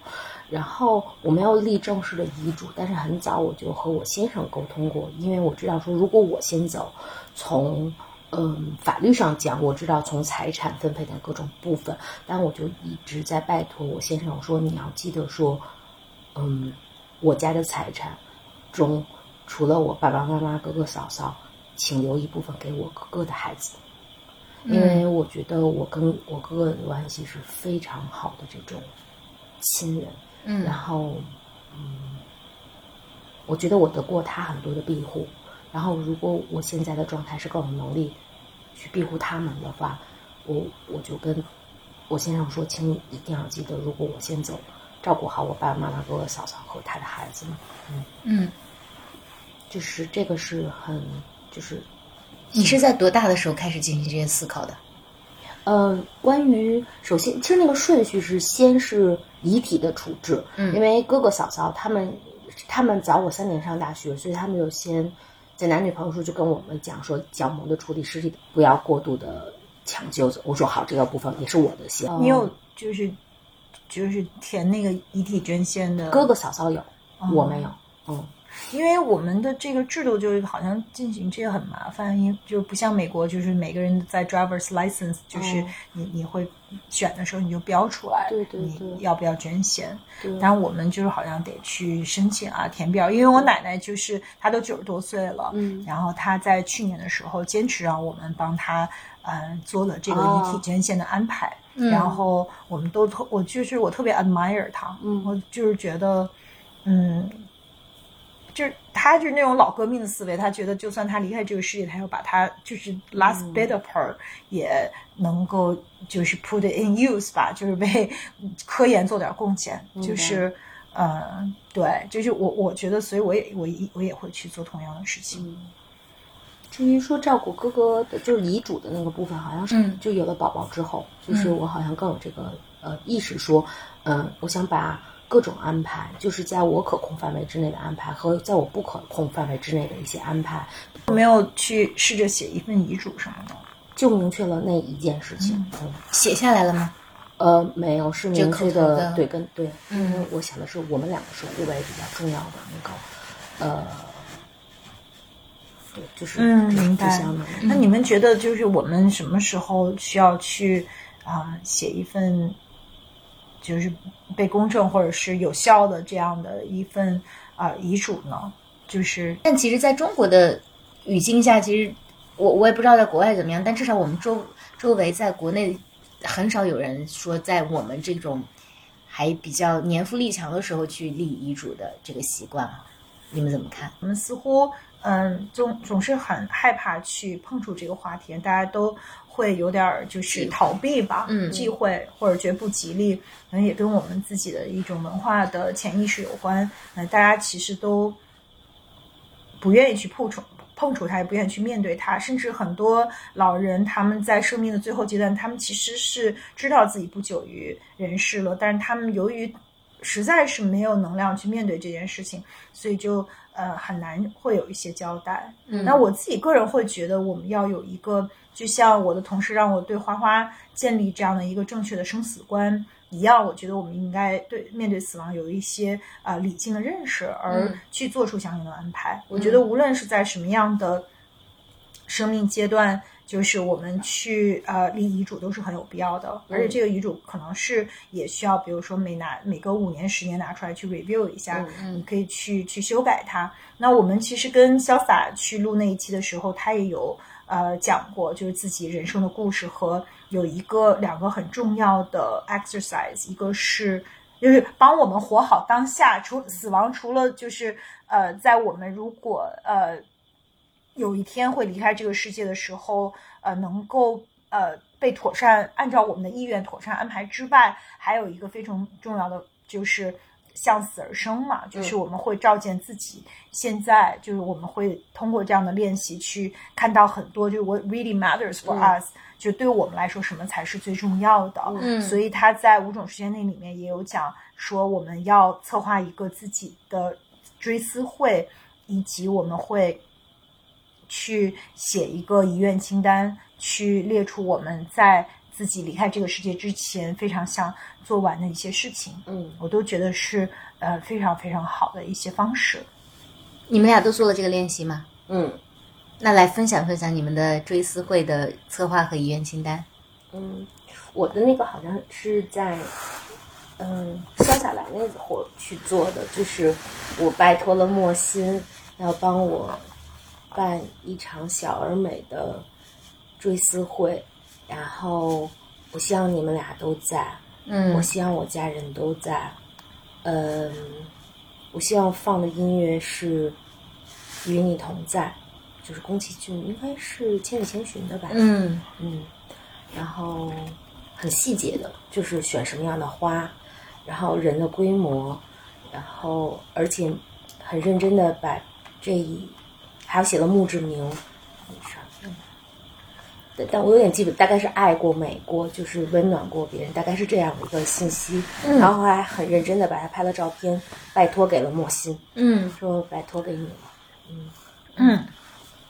然后我们要立正式的遗嘱，但是很早我就和我先生沟通过，因为我知道说，如果我先走，从嗯法律上讲，我知道从财产分配的各种部分，但我就一直在拜托我先生，我说你要记得说，嗯。我家的财产中，除了我爸爸妈妈、哥哥嫂嫂，请留一部分给我哥哥的孩子，因为我觉得我跟我哥哥的关系是非常好的这种亲人。嗯，然后，嗯，我觉得我得过他很多的庇护。然后，如果我现在的状态是更有能力去庇护他们的话，我我就跟我先生说，请你一定要记得，如果我先走。照顾好我爸爸妈妈、哥哥嫂嫂和他的孩子嘛，嗯嗯，就是这个是很，就是你是在多大的时候开始进行这些思考的？呃，关于首先，其实那个顺序是先是遗体的处置，嗯因为哥哥嫂嫂他们他们早我三年上大学，所以他们就先在男女朋友时候就跟我们讲说，角膜的处理尸体不要过度的抢救。我说好，这个部分也是我的先。你有就是就是填那个遗体捐献的哥哥嫂嫂有，我没有。嗯，因为我们的这个制度就是好像进行这个很麻烦，因为就不像美国，就是每个人在 driver's license，就是哦你你会选的时候你就标出来，对对对你要不要捐献？对但我们就是好像得去申请啊，填表。因为我奶奶就是她都九十多岁了，嗯然后她在去年的时候坚持让我们帮她呃做了这个遗体哦。捐献的安排，嗯。然后我们都特我就是我特别 admire 他，嗯。我就是觉得嗯。就是他就是那种老革命的思维，他觉得就算他离开这个世界，他要把他就是 last bit of her 也能够就是 put it in use 吧，就是为 [LAUGHS] 科研做点贡献，就是呃，对，就是我我觉得，所以我也我也我也会去做同样的事情。至于说照顾哥哥的，就是遗嘱的那个部分，好像是嗯就有了宝宝之后，就是我好像更有这个呃意识说，嗯、我想把各种安排，就是在我可控范围之内的安排和在我不可控范围之内的一些安排，没有去试着写一份遗嘱什么的。就明确了那一件事情。嗯写下来了吗？呃，没有，是明确的对，跟对，嗯因为我想的是我们两个是互为比较重要的那个，呃，对，就是嗯，这明。那你们觉得，就是我们什么时候需要去啊、写一份，就是被公证或者是有效的这样的一份啊、遗嘱呢？就是但其实在中国的语境下，其实我我也不知道在国外怎么样，但至少我们周周围在国内很少有人说在我们这种还比较年富力强的时候去立遗嘱的这个习惯啊，你们怎么看？我们似乎嗯总总是很害怕去碰触这个话题，大家都会有点儿就是逃避吧，嗯忌讳或者觉得不吉利，可能也跟我们自己的一种文化的潜意识有关。呃，大家其实都不愿意去碰触。碰触它，也不愿意去面对它，甚至很多老人他们在生命的最后阶段，他们其实是知道自己不久于人世了，但是他们由于实在是没有能量去面对这件事情，所以就呃很难会有一些交代。嗯那我自己个人会觉得，我们要有一个，就像我的同事让我对花花建立这样的一个正确的生死观一样，我觉得我们应该对面对死亡有一些呃理性的认识，而嗯去做出相应的安排。我觉得无论是在什么样的生命阶段，就是我们去呃立遗嘱都是很有必要的，而且这个遗嘱可能是也需要，比如说每拿每隔五年、十年拿出来去 review 一下，嗯你可以去去修改它。那我们其实跟潇洒去录那一期的时候，他也有呃讲过，就是自己人生的故事和有一个两个很重要的 exercise，一个是。就是帮我们活好当下，除死亡，除了就是呃，在我们如果呃有一天会离开这个世界的时候，呃，能够呃被妥善按照我们的意愿妥善安排之外，还有一个非常重要的就是向死而生嘛，就是我们会照见自己现在，就是我们会通过这样的练习去看到很多，就是 what really matters for us，、就对我们来说什么才是最重要的。嗯。所以他在五种时间内里面也有讲说，我们要策划一个自己的追思会，以及我们会去写一个遗愿清单，去列出我们在自己离开这个世界之前非常想做完的一些事情。嗯，我都觉得是呃非常非常好的一些方式。你们俩都做了这个练习吗？嗯那来分享分享你们的追思会的策划和遗愿清单。嗯，我的那个好像是在嗯潇洒来那会儿去做的，就是我拜托了莫心要帮我办一场小而美的追思会，然后我希望你们俩都在，嗯。我希望我家人都在，嗯，我希望放的音乐是与你同在，就是宫崎骏，应该是《千与千寻》的吧？嗯。嗯，然后很细节的，就是选什么样的花，然后人的规模，然后而且很认真的把这一，还有写了墓志铭，以上。对，但我有点记不，大概是爱过、美过，就是温暖过别人，大概是这样的一个信息。嗯然后还很认真的把他拍了照片，拜托给了莫欣，嗯说拜托给你了。嗯嗯，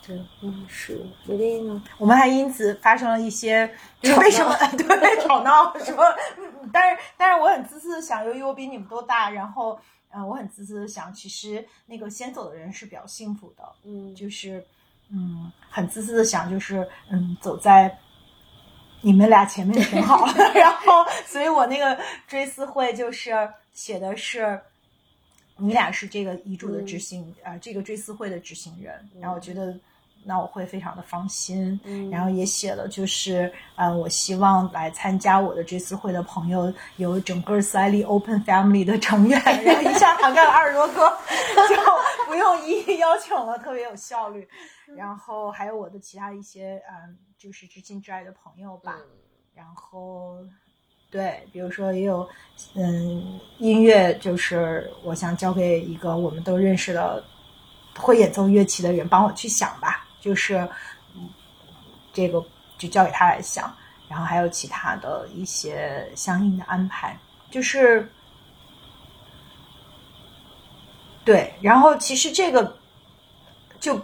对，嗯，是微微呢？我们还因此发生了一些，[LAUGHS] 就是为什么 [LAUGHS] 对吵闹说，[LAUGHS] 嗯但是但是我很自私的想，由于我比你们都大，然后嗯、呃我很自私的想，其实那个先走的人是比较幸福的，嗯，就是嗯，很自私的想，就是嗯，走在你们俩前面挺好。[LAUGHS] 然后，所以我那个追思会就是写的是你俩是这个遗嘱的执行啊、呃这个追思会的执行人。然后我觉得。那我会非常的放心，嗯然后也写了，就是呃，我希望来参加我的这次会的朋友有整个 slightly open family 的成员，然后一下涵盖了二十多个，[LAUGHS] 就不用一一邀请了，特别有效率。然后还有我的其他一些嗯，就是知亲至爱的朋友吧。然后对，比如说也有嗯，音乐就是我想交给一个我们都认识的会演奏乐器的人帮我去想吧，就是，这个就交给他来想。然后还有其他的一些相应的安排，就是对，然后其实这个就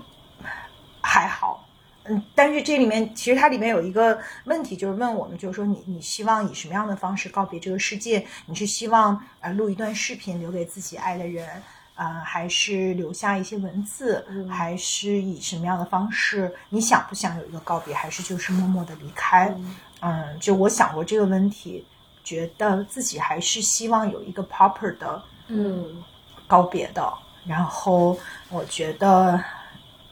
还好，嗯，但是这里面其实它里面有一个问题，就是问我们，就是说你你希望以什么样的方式告别这个世界？你是希望啊、呃录一段视频留给自己爱的人，啊、还是留下一些文字，还是以什么样的方式？你想不想有一个告别？还是就是默默的离开？嗯，就我想过这个问题，觉得自己还是希望有一个 proper 的嗯告别的。然后我觉得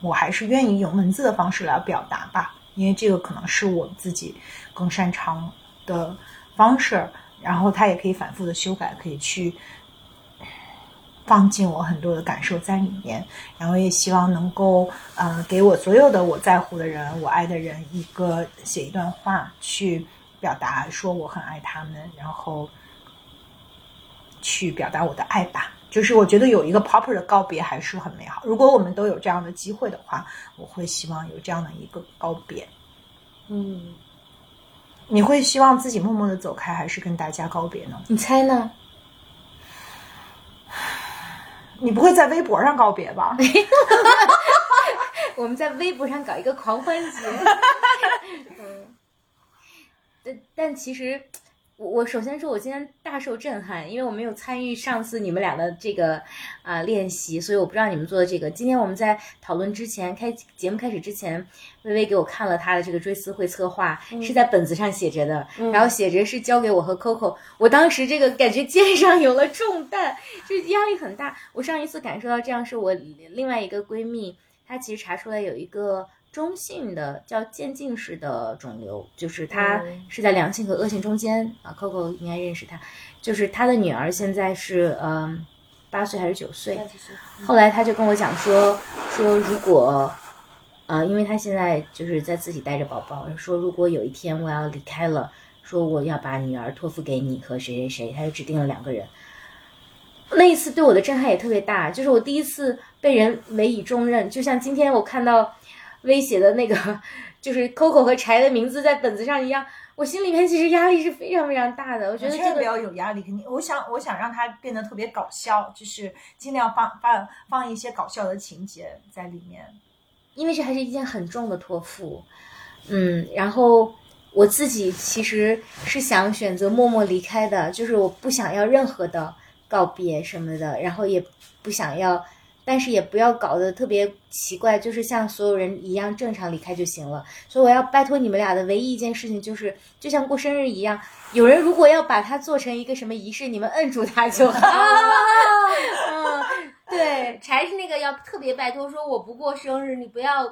我还是愿意用文字的方式来表达吧，因为这个可能是我自己更擅长的方式。然后它也可以反复的修改，可以去放进我很多的感受在里面。然后也希望能够呃给我所有的我在乎的人、我爱的人一个写一段话去表达，说我很爱他们，然后去表达我的爱吧。就是我觉得有一个 proper 的告别还是很美好。如果我们都有这样的机会的话，我会希望有这样的一个告别。嗯，你会希望自己默默的走开，还是跟大家告别呢？你猜呢？你不会在微博上告别吧？[LAUGHS] 我们在微博上搞一个狂欢节。嗯，但但其实，我我首先说，我今天大受震撼，因为我没有参与上次你们俩的这个啊、练习，所以我不知道你们做的这个。今天我们在讨论之前，开节目开始之前，微微给我看了她的这个追思会策划，是在本子上写着的，然后写着是交给我和 Coco。我当时这个感觉肩上有了重担，就是压力很大。我上一次感受到这样，是我另外一个闺蜜。她其实查出来有一个中性的叫渐进式的肿瘤，就是它嗯是在良性和恶性中间啊。Coco 应该认识他，就是他的女儿现在是嗯八岁还是九岁，后来他就跟我讲说说如果。呃，因为他现在就是在自己带着宝宝，说如果有一天我要离开了，说我要把女儿托付给你和谁谁谁，他就指定了两个人。那一次对我的震撼也特别大，就是我第一次被人委以重任，就像今天我看到威胁的那个，[LAUGHS] 就是 Coco 和柴的名字在本子上一样，我心里面其实压力是非常非常大的。我觉得这个千万不要有压力，肯定。我想，我想让它变得特别搞笑，就是尽量放放放一些搞笑的情节在里面。因为这还是一件很重的托付，嗯，然后我自己其实是想选择默默离开的，就是我不想要任何的告别什么的，然后也不想要，但是也不要搞得特别奇怪，就是像所有人一样正常离开就行了。所以我要拜托你们俩的唯一一件事情就是，就像过生日一样，有人如果要把它做成一个什么仪式，你们摁住它就好。[LAUGHS] 嗯，对，柴是那个要特别拜托说，我不过生日。你不要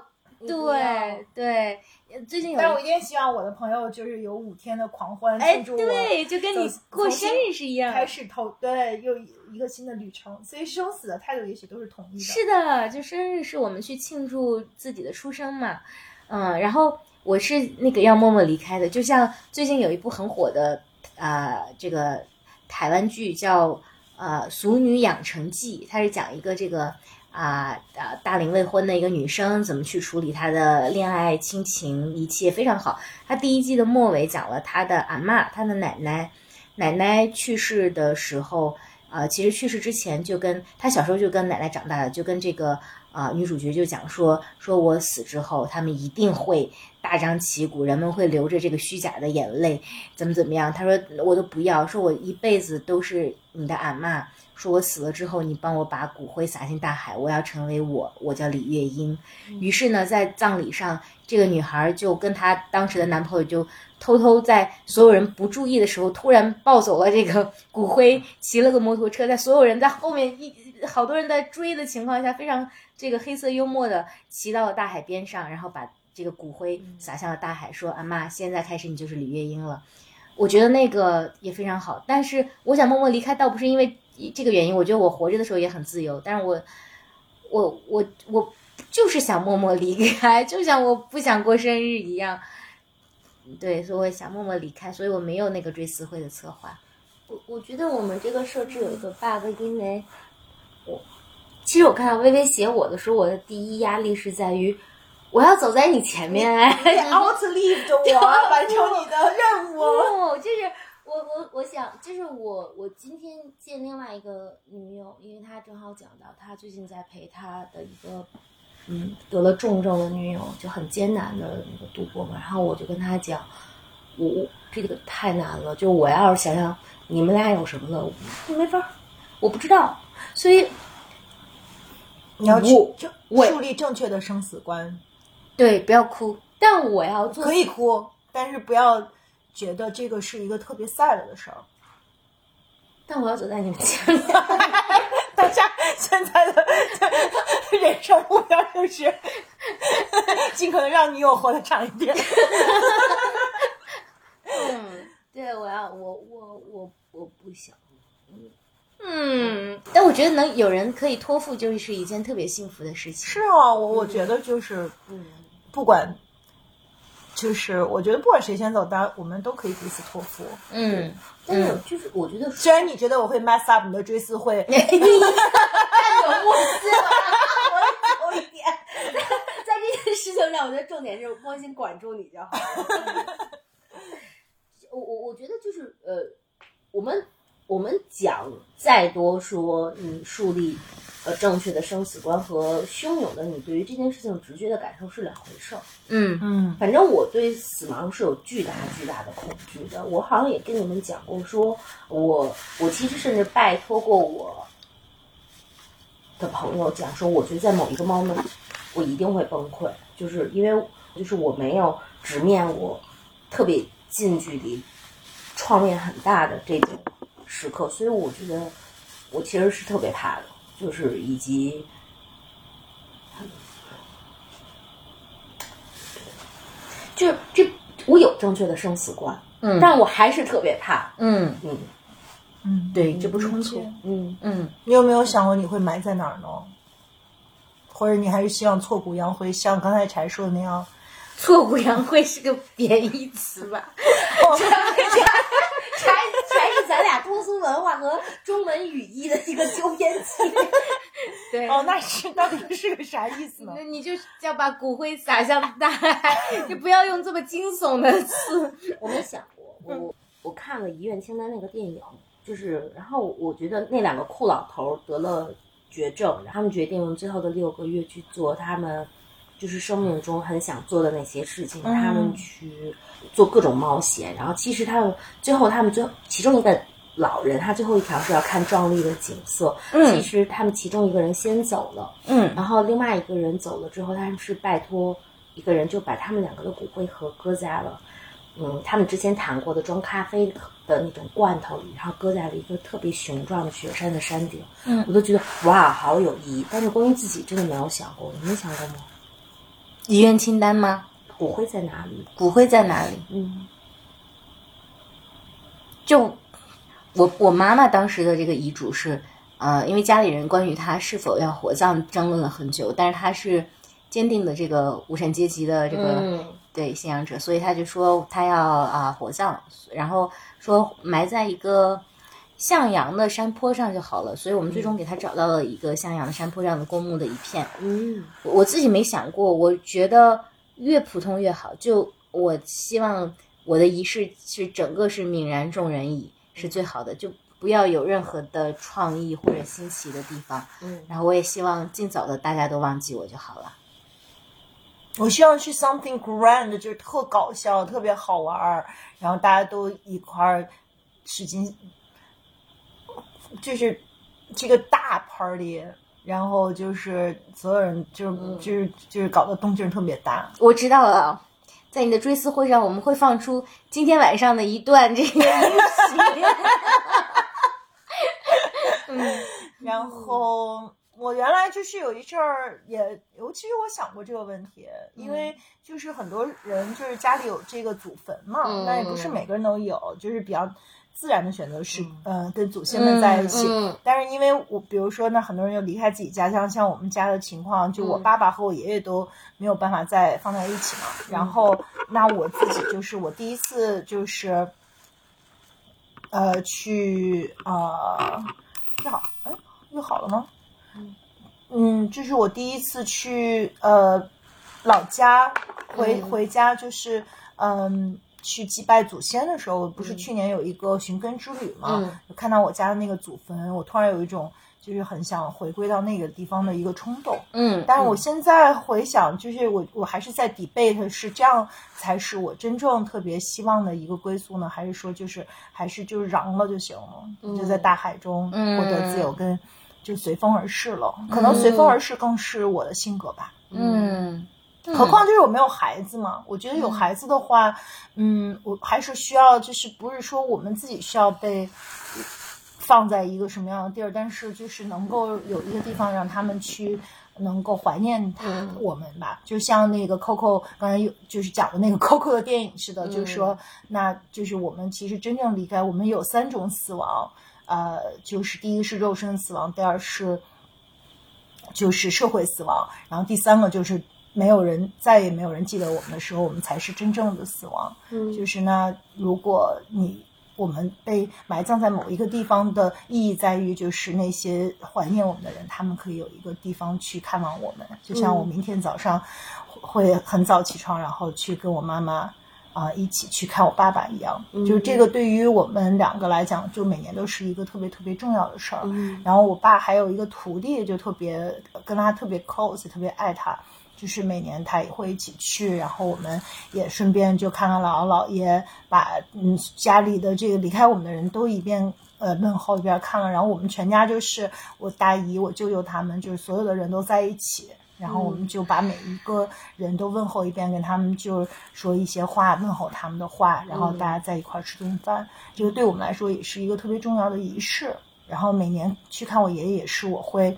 对对，最近有但是我一定希望我的朋友就是有五天的狂欢哎，庆祝我对，就跟你过生日是一样。开始投对又一个新的旅程，所以生死的态度也许都是统一的。是的，就生日是我们去庆祝自己的出生嘛，嗯，然后我是那个要默默离开的，就像最近有一部很火的啊、呃这个台湾剧叫呃《俗女养成记》，它是讲一个这个啊、啊大龄未婚的一个女生怎么去处理她的恋爱亲情，一切非常好。她第一季的末尾讲了她的阿嬷，她的奶奶，奶奶去世的时候，呃，其实去世之前就跟他小时候就跟奶奶长大的，就跟这个啊、女主角就讲说，说我死之后，他们一定会大张旗鼓，人们会流着这个虚假的眼泪，怎么怎么样？他说我都不要，说我一辈子都是你的阿嬷。说我死了之后，你帮我把骨灰撒进大海，我要成为我，我叫李月英。于是呢，在葬礼上，这个女孩就跟她当时的男朋友就偷偷在所有人不注意的时候，突然抱走了这个骨灰，骑了个摩托车，在所有人在后面一好多人在追的情况下，非常这个黑色幽默的骑到了大海边上，然后把这个骨灰撒向了大海，说：“阿妈，现在开始你就是李月英了。”我觉得那个也非常好，但是我想默默离开，倒不是因为这个原因。我觉得我活着的时候也很自由，但是我，我，我，我就是想默默离开，就像我不想过生日一样。对，所以我想默默离开，所以我没有那个追思会的策划。我我觉得我们这个设置有一个 bug，因为我其实我看到微微写我的时候，我的第一压力是在于我要走在你前面哎，outlive 着我，完成你的任务。[LAUGHS] 哦，就是我我我想，就是我我今天见另外一个女友，因为她正好讲到她最近在陪她的一个嗯得了重症的女友，就很艰难的那个度过嘛。然后我就跟她讲，我我这个太难了，就我要是想想你们俩有什么了，我没法儿，我不知道，所以你要去我正我树立正确的生死观，对，不要哭。但我要做可以哭，但是不要觉得这个是一个特别 sad 的事儿。但我要走在你们前面。[LAUGHS] 大家现在的人生目标就是 [LAUGHS] 尽可能让女友活得长一点。嗯，对，我要我我我我不想。嗯，但我觉得能有人可以托付，就是一件特别幸福的事情。是啊，我我觉得就是，嗯，不管，就是我觉得不管谁先走，大家我们都可以彼此托付。嗯，但是就是我觉得虽然你觉得我会 mess up 你的追思会，[LAUGHS] 太有默契了，[LAUGHS] 我有一点，[LAUGHS] 在这件事情上，我觉得重点就是光心管住你就好。我我我觉得就是呃，我们我们讲再多说你树立呃正确的生死观和汹涌的你对于这件事情直觉的感受是两回事儿。嗯嗯反正我对死亡是有巨大巨大的恐惧的。我好像也跟你们讲过说，我我其实甚至拜托过我的朋友讲说，我觉得在某一个 moment 我一定会崩溃，就是因为就是我没有直面我特别近距离创面很大的这种时刻，所以我觉得我其实是特别怕的，就是以及。就是这，我有正确的生死观，嗯但我还是特别怕，嗯，嗯嗯，对，这不冲突。嗯，嗯，你有没有想过你会埋在哪儿呢？或者你还是希望挫骨扬灰，像刚才柴说的那样？挫骨扬灰是个贬义词吧？[LAUGHS] 才才是咱俩通俗文化和中文语义的一个纠偏器。[LAUGHS] 对。哦，那是到底是个啥意思呢？那 [LAUGHS] 你就要把骨灰撒向大海，就不要用这么惊悚的词。[LAUGHS] 我没想过，我我看了《遗愿清单》那个电影，就是，然后我觉得那两个酷老头儿得了绝症，他们决定用最后的六个月去做他们就是生命中很想做的那些事情，嗯他们去做各种冒险，然后其实他们最后他们最后其中一个。老人他最后一条是要看壮丽的景色，嗯其实他们其中一个人先走了，嗯然后另外一个人走了之后，他们是拜托一个人就把他们两个的骨灰盒搁在了，嗯，他们之前谈过的装咖啡的那种罐头里，然后搁在了一个特别雄壮的雪山的山顶。嗯我都觉得哇，好有意义。但是关于自己真的没有想过，你们想过吗？遗愿清单吗？骨灰在哪里？骨灰在哪里？嗯就我我妈妈当时的这个遗嘱是，呃，因为家里人关于她是否要火葬争论了很久，但是她是坚定的这个无产阶级的这个、嗯对信仰者，所以他就说他要啊、火葬，然后说埋在一个向阳的山坡上就好了。所以我们最终给他找到了一个向阳的山坡上的公墓的一片。嗯我我自己没想过，我觉得越普通越好。就我希望我的仪式是整个是泯然众人矣，是最好的，就不要有任何的创意或者新奇的地方。嗯，然后我也希望尽早的大家都忘记我就好了。我希望是 something grand，就是特搞笑、特别好玩儿，然后大家都一块儿使劲，就是这个大 party，然后就是所有人就是、就是就是搞得动静特别大。我知道了，在你的追思会上，我们会放出今天晚上的一段这个音频。[LAUGHS] 然后我原来就是有一阵儿也，尤其是我想过这个问题，因为就是很多人就是家里有这个祖坟嘛，嗯那也不是每个人都有，就是比较自然的选择是，嗯、跟祖先们在一起。嗯但是因为我比如说呢，很多人又离开自己家乡，像我们家的情况，就我爸爸和我爷爷都没有办法再放在一起嘛。然后那我自己就是我第一次就是，呃，去呃，这好，哎，又好了吗？嗯，这是我第一次去呃老家回、回家，就是嗯去祭拜祖先的时候，不是去年有一个寻根之旅嘛，嗯。看到我家的那个祖坟，我突然有一种就是很想回归到那个地方的一个冲动。嗯，但是我现在回想，就是我我还是在 debate 是这样才是我真正特别希望的一个归宿呢，还是说就是还是就是嚷了就行了，就在大海中获得自由跟就随风而逝了。可能随风而逝更是我的性格吧。嗯何况就是我没有孩子嘛，我觉得有孩子的话，嗯，我还是需要，就是不是说我们自己需要被放在一个什么样的地儿，但是就是能够有一个地方让他们去能够怀念他我们吧，就像那个 Coco 刚才有就是讲的那个 [LAUGHS] Coco 的电影似的，就是说，那就是我们其实真正离开，我们有三种死亡，呃，就是第一个是肉身死亡，第二是就是社会死亡，然后第三个就是没有人再也没有人记得我们的时候，我们才是真正的死亡。嗯就是呢，如果你我们被埋葬在某一个地方的意义在于，就是那些怀念我们的人，他们可以有一个地方去看望我们。就像我明天早上会很早起床，然后去跟我妈妈。啊、一起去看我爸爸一样，就是这个对于我们两个来讲，就每年都是一个特别特别重要的事儿。嗯然后我爸还有一个徒弟，就特别跟他特别 close，特别爱他，就是每年他也会一起去，然后我们也顺便就看看姥姥姥爷，把嗯家里的这个离开我们的人都一遍呃问候一遍看了，然后我们全家就是我大姨、我舅舅他们，就是所有的人都在一起。然后我们就把每一个人都问候一遍，跟他们就说一些话，问候他们的话，然后大家在一块儿吃顿饭。这个对我们来说也是一个特别重要的仪式。然后每年去看我爷爷也是，我会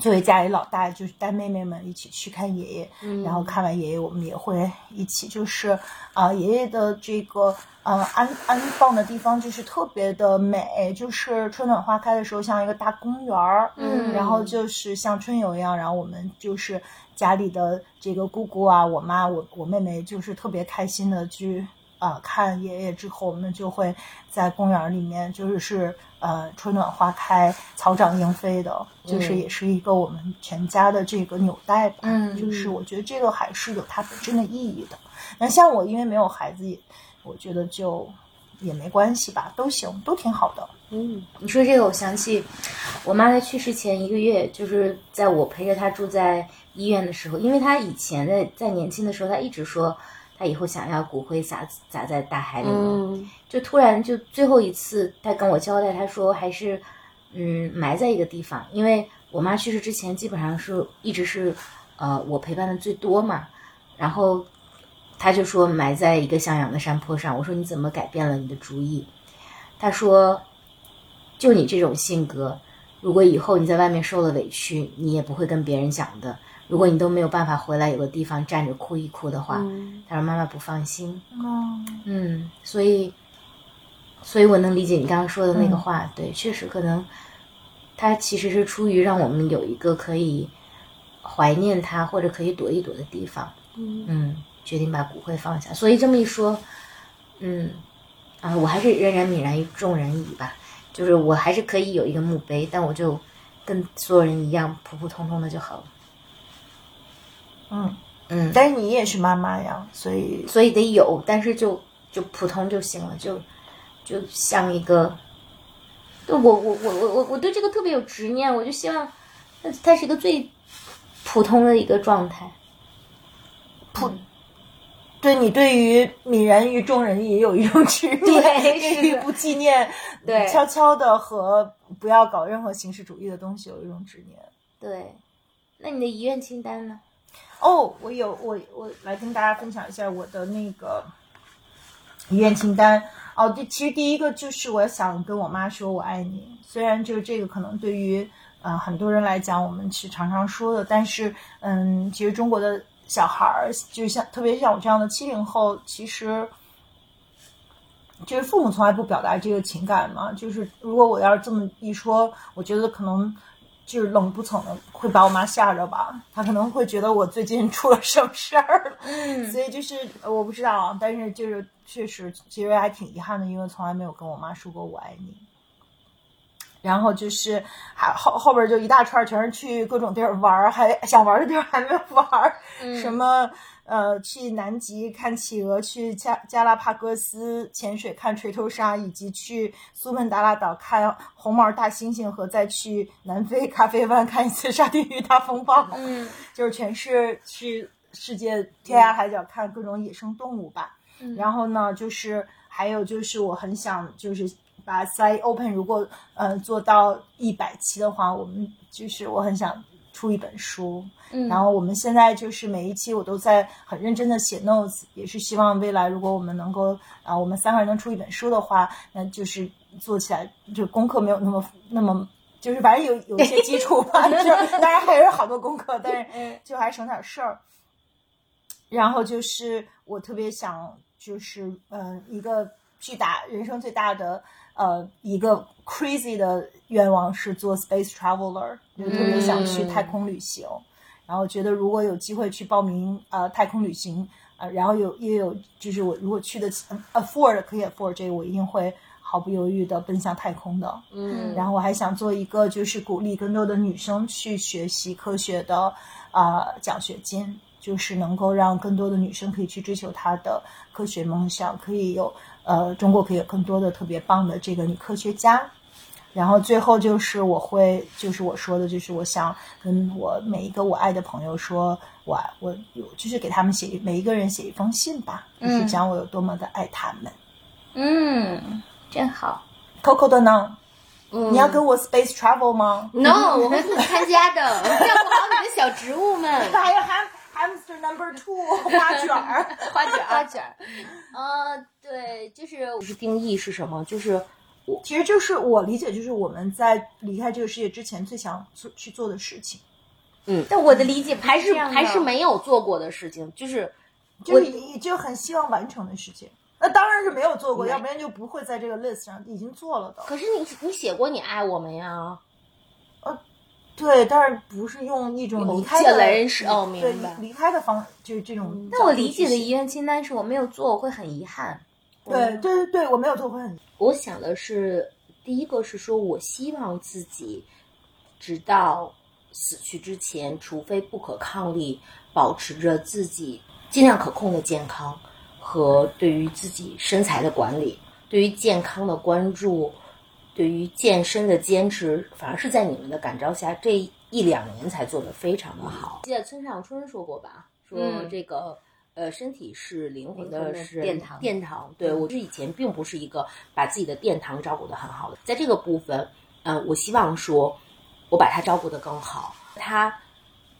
作为家里老大，就是带妹妹们一起去看爷爷。然后看完爷爷，我们也会一起，就是啊、爷爷的这个呃安安放的地方就是特别的美，就是春暖花开的时候像一个大公园儿，嗯然后就是像春游一样，然后我们就是家里的这个姑姑啊，我妈，我我妹妹就是特别开心的去。啊、看爷爷之后，我们就会在公园里面，就是是呃春暖花开、草长莺飞的，就是嗯也是一个我们全家的这个纽带吧。嗯就是我觉得这个还是有它本身的意义的。那像我因为没有孩子，也我觉得就也没关系吧，都行，都挺好的。嗯你说这个，我想起我妈在去世前一个月，就是在我陪着她住在医院的时候，因为她以前在在年轻的时候，她一直说她以后想要骨灰撒撒在大海里就突然就最后一次，他跟我交代，他说还是嗯埋在一个地方，因为我妈去世之前基本上是一直是呃我陪伴的最多嘛，然后他就说埋在一个向阳的山坡上，我说你怎么改变了你的主意？他说就你这种性格，如果以后你在外面受了委屈，你也不会跟别人讲的。如果你都没有办法回来有个地方站着哭一哭的话，嗯她说妈妈不放心。哦嗯，所以，所以我能理解你刚刚说的那个话，对，确实可能，他其实是出于让我们有一个可以怀念他或者可以躲一躲的地方，嗯嗯，决定把骨灰放下。所以这么一说，嗯，啊，我还是仍然泯然于众人矣吧。就是我还是可以有一个墓碑，但我就跟所有人一样普普通通的就好了。嗯，嗯，但是你也是妈妈呀，所以所以得有，但是就就普通就行了，就就像一个，就我我我我我我对这个特别有执念，我就希望它它是一个最普通的一个状态。普，对你对于泯然于众人也有一种执念，对 [LAUGHS] 不纪念，对悄悄的和不要搞任何形式主义的东西有一种执念。对，那你的遗愿清单呢？哦，我有我我来跟大家分享一下我的那个遗愿清单。哦，这其实第一个就是我想跟我妈说我爱你，虽然就是这个可能对于呃很多人来讲我们是常常说的，但是嗯，其实中国的小孩儿就像特别像我这样的七零后，其实。就是父母从来不表达这个情感嘛，就是如果我要是这么一说，我觉得可能就是冷不吭的会把我妈吓着吧，她可能会觉得我最近出了什么事儿，嗯。所以就是呃我不知道啊，但是就是确实其实还挺遗憾的，因为从来没有跟我妈说过我爱你。然后就是还后后边就一大串全是去各种地儿玩儿，还想玩的地儿还没玩儿，什么呃去南极看企鹅，去加加拉帕戈斯潜水看锤头鲨，以及去苏门答腊岛看红毛大猩猩，和再去南非咖啡湾看一次沙丁鱼大风暴。嗯 [LAUGHS] 就是全是去世界天涯海角看各种野生动物吧。然后呢，就是还有就是我很想就是把 Side Open 如果呃做到一百期的话，我们就是我很想出一本书。嗯然后我们现在就是每一期我都在很认真的写 notes，也是希望未来如果我们能够啊、我们三个人能出一本书的话，那就是做起来就功课没有那么那么。就是反正有有一些基础吧，[LAUGHS] 就当然还是好多功课，但是就还省点事儿。然后就是我特别想，就是嗯、呃一个巨大人生最大的呃一个 crazy 的愿望是做 space traveler，就特别想去太空旅行。然后觉得如果有机会去报名呃太空旅行，呃，然后有也有就是我如果去的起 afford 可以 afford 这个，我一定会毫不犹豫的奔向太空的。嗯然后我还想做一个，就是鼓励更多的女生去学习科学的啊、呃奖学金，就是能够让更多的女生可以去追求她的科学梦想，可以有呃中国可以有更多的特别棒的这个女科学家。然后最后就是我会，就是我说的，就是我想跟我每一个我爱的朋友说，我爱我有就是给他们写每一个人写一封信吧，就是讲我有多么的爱他们。嗯，真好。Coco 的呢？嗯你要跟我 space travel 吗？No，我会自己参加的，照顾好你的小植物们。[LAUGHS] 还有 ham hamster number two [LAUGHS] [LAUGHS] 花卷儿，花卷儿花卷儿，呃，对，就是就是定义是什么？就是我其实就是我理解，就是我们在离开这个世界之前最想做去做的事情，嗯但我的理解还是还是没有做过的事情，就是就是也就很希望完成的事情。那当然是没有做过，要不然就不会在这个 list 上已经做了的。可是你你写过你爱我们呀？对，但是不是用一种有离开来认识哦对明白离开的方，就是这种。但我理解的遗愿清单是我没有做，我会很遗憾。对对对对，我没有做会很我想的是，第一个是说我希望自己直到死去之前，除非不可抗力，保持着自己尽量可控的健康和对于自己身材的管理，对于健康的关注，对于健身的坚持，反而是在你们的感召下，这一两年才做得非常的好。记得村上春说过吧？说嗯这个。呃，身体是灵魂的的是殿堂殿堂，对我是以前并不是一个把自己的殿堂照顾得很好的，在这个部分，嗯、我希望说，我把它照顾得更好，它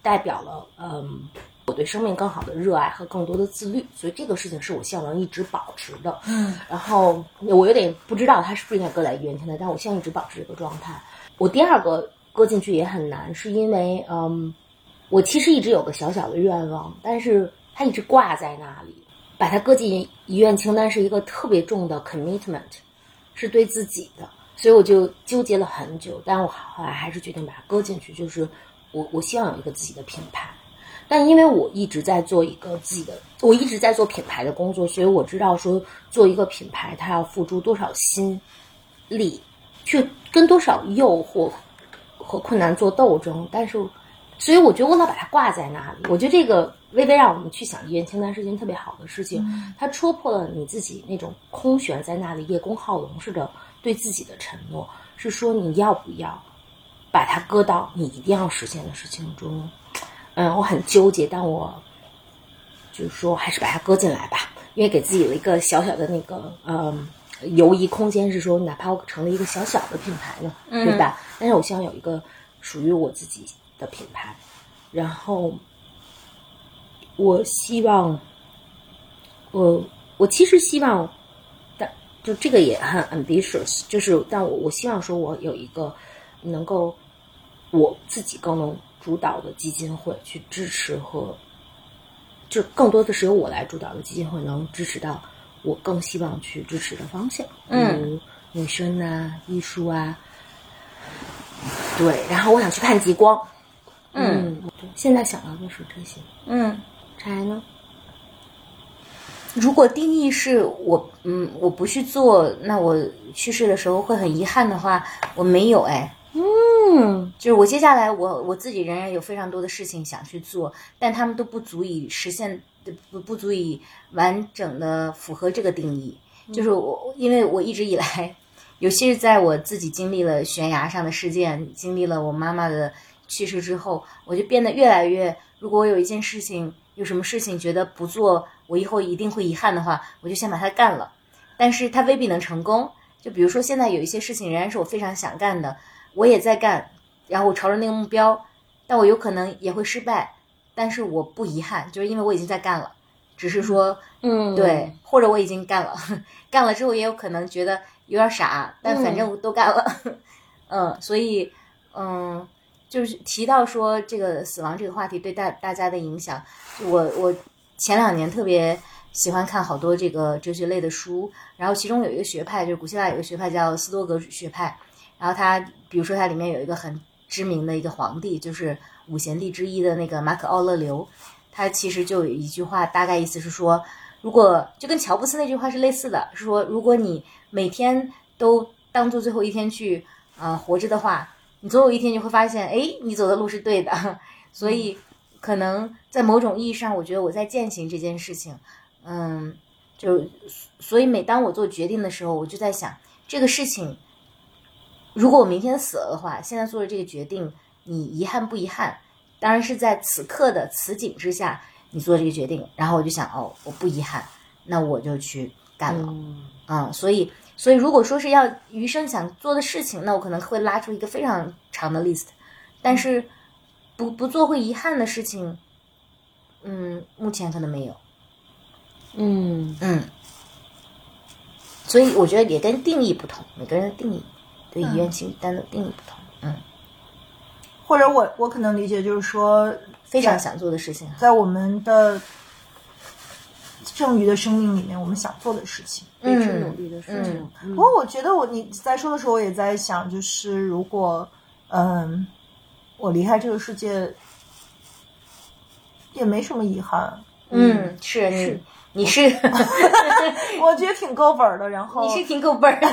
代表了嗯我对生命更好的热爱和更多的自律，所以这个事情是我希望能一直保持的。嗯，然后我有点不知道它是不是应该搁在原先的，但我希望一直保持这个状态。我第二个搁进去也很难，是因为嗯，我其实一直有个小小的愿望，但是它一直挂在那里。把它搁进遗愿清单是一个特别重的 commitment，是对自己的，所以我就纠结了很久，但我后来还是决定把它搁进去，就是我我希望有一个自己的品牌。但因为我一直在做一个自己的，我一直在做品牌的工作，所以我知道说做一个品牌，它要付出多少心力去跟多少诱惑和困难做斗争，但是，所以我觉得我老把它挂在那里。我觉得这个微微让我们去想遗愿清单是件特别好的事情，它戳破了你自己那种空悬在那里叶公好龙似的对自己的承诺，是说你要不要把它搁到你一定要实现的事情中。嗯，我很纠结，但我就是说还是把它搁进来吧，因为给自己了一个小小的那个嗯。游移空间是说，哪怕我成了一个小小的品牌呢，对吧？但是我希望有一个属于我自己的品牌。然后，我希望，我我其实希望，但就这个也很 ambitious，就是但我我希望说，我有一个能够我自己更能主导的基金会去支持和，就更多的是由我来主导的基金会能支持到。我更希望去支持的方向，比如女生啊、艺术啊，对。然后我想去看极光，嗯，对。现在想到的是这些，嗯。柴呢？如果定义是我，嗯，我不去做，那我去世的时候会很遗憾的话，我没有哎。嗯，就是我接下来我我自己仍然有非常多的事情想去做，但他们都不足以实现。不不足以完整的符合这个定义，就是我，因为我一直以来，尤其是在我自己经历了悬崖上的事件，经历了我妈妈的去世之后，我就变得越来越，如果我有一件事情，有什么事情觉得不做，我以后一定会遗憾的话，我就先把它干了，但是它未必能成功。就比如说现在有一些事情仍然是我非常想干的，我也在干，然后我朝着那个目标，但我有可能也会失败。但是我不遗憾，就是因为我已经在干了，只是说，嗯，对，或者我已经干了，[LAUGHS] 干了之后也有可能觉得有点傻，但反正都干了，[LAUGHS] 嗯，所以，嗯，就是提到说这个死亡这个话题对大大家的影响，我我前两年特别喜欢看好多这个哲学类的书，然后其中有一个学派，就是古希腊有一个学派叫斯多格学派，然后它比如说它里面有一个很知名的一个皇帝，就是。五贤帝之一的那个马可·奥勒留，他其实就有一句话，大概意思是说，如果就跟乔布斯那句话是类似的，是说如果你每天都当做最后一天去呃活着的话，你总有一天你会发现，哎，你走的路是对的。[LAUGHS] 所以，可能在某种意义上，我觉得我在践行这件事情，嗯，就所以每当我做决定的时候，我就在想，这个事情，如果我明天死了的话，现在做的这个决定。你遗憾不遗憾？当然是在此刻的此景之下，你做这个决定。然后我就想，哦，我不遗憾，那我就去干了。嗯，所以，所以如果说是要余生想做的事情，那我可能会拉出一个非常长的 list。但是，不不做会遗憾的事情，嗯，目前可能没有。嗯嗯。所以我觉得也跟定义不同，每个人的定义对遗愿清单的定义不同。嗯。或者我我可能理解就是说非常想做的事情，在我们的剩余的生命里面，我们想做的事情，一直努力的事情。不过我觉得我你在说的时候，我也在想，就是如果嗯我离开这个世界，也没什么遗憾。嗯，是是。你是，[LAUGHS] 我觉得挺够本儿的。然 [LAUGHS] 后你是挺够本儿的，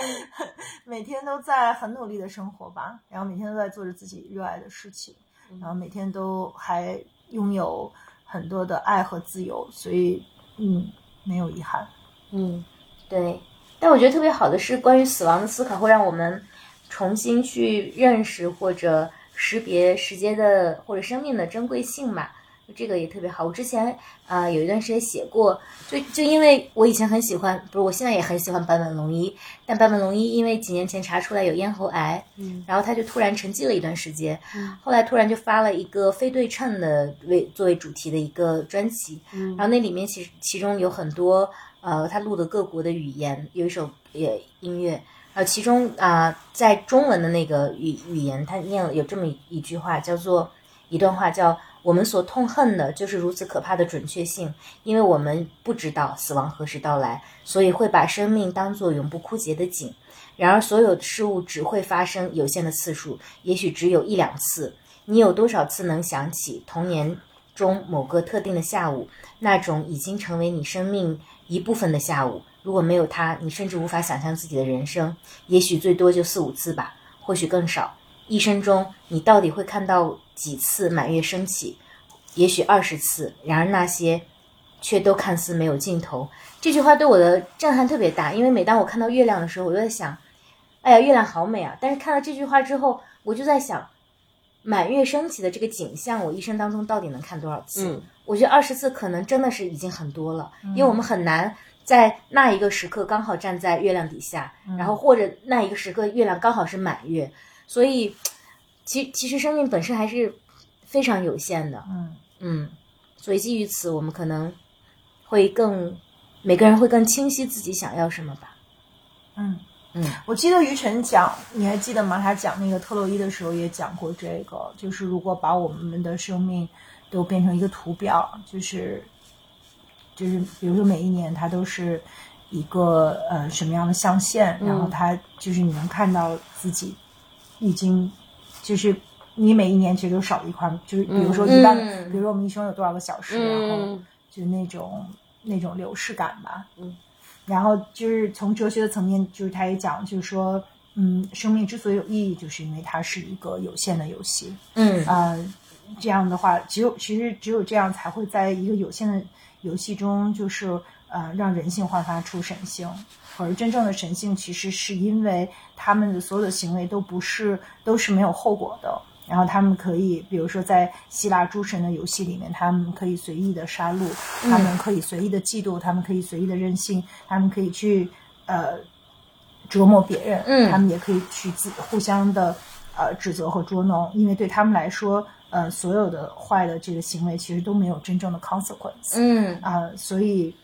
[LAUGHS] 每天都在很努力的生活吧，然后每天都在做着自己热爱的事情，然后每天都还拥有很多的爱和自由，所以嗯，没有遗憾。嗯，对。但我觉得特别好的是，关于死亡的思考会让我们重新去认识或者识别时间的或者生命的珍贵性嘛。这个也特别好。我之前啊有一段时间写过，就就因为我以前很喜欢，不是我现在也很喜欢坂本龙一，但坂本龙一因为几年前查出来有咽喉癌，嗯，然后他就突然沉寂了一段时间，嗯，后来突然就发了一个非对称的为作为主题的一个专辑，嗯，然后那里面其实其中有很多呃他录的各国的语言，有一首也音乐，呃其中啊在中文的那个语语言他念了有这么一句话，叫做一段话叫。我们所痛恨的就是如此可怕的准确性，因为我们不知道死亡何时到来，所以会把生命当作永不枯竭的井。然而，所有事物只会发生有限的次数，也许只有一两次。你有多少次能想起童年中某个特定的下午，那种已经成为你生命一部分的下午。如果没有它，你甚至无法想象自己的人生。也许最多就四五次吧，或许更少。一生中，你到底会看到几次满月升起？也许二十次。然而那些，却都看似没有尽头。这句话对我的震撼特别大，因为每当我看到月亮的时候，我就在想，哎呀，月亮好美啊！但是看到这句话之后，我就在想，满月升起的这个景象，我一生当中到底能看多少次？嗯我觉得二十次可能真的是已经很多了，因为我们很难在那一个时刻刚好站在月亮底下，然后或者那一个时刻月亮刚好是满月，所以其其实生命本身还是非常有限的，嗯嗯，所以基于此，我们可能会更每个人会更清晰自己想要什么吧。嗯嗯，我记得于晨讲，你还记得吗？他讲那个特洛伊的时候也讲过这个，就是如果把我们的生命都变成一个图表，就是就是比如说每一年它都是一个呃什么样的象限，然后它就是你能看到自己已经就是你每一年其实都少一块，就是比如说一般，嗯比如说我们一生有多少个小时，然后嗯就那种那种流逝感吧。嗯，然后就是从哲学的层面，就是他也讲，就是说，嗯，生命之所以有意义，就是因为它是一个有限的游戏。嗯呃，这样的话，只有其实只有这样才会在一个有限的游戏中，就是呃让人性焕发出神性。而真正的神性，其实是因为他们的所有的行为都不是都是没有后果的。然后他们可以，比如说在希腊诸神的游戏里面，他们可以随意的杀戮，他们可以随意的嫉妒，他们可以随意的任性，他们可以去呃折磨别人，嗯。他们也可以去自互相的呃指责和捉弄，因为对他们来说，呃，所有的坏的这个行为其实都没有真正的 consequence，嗯。啊、所以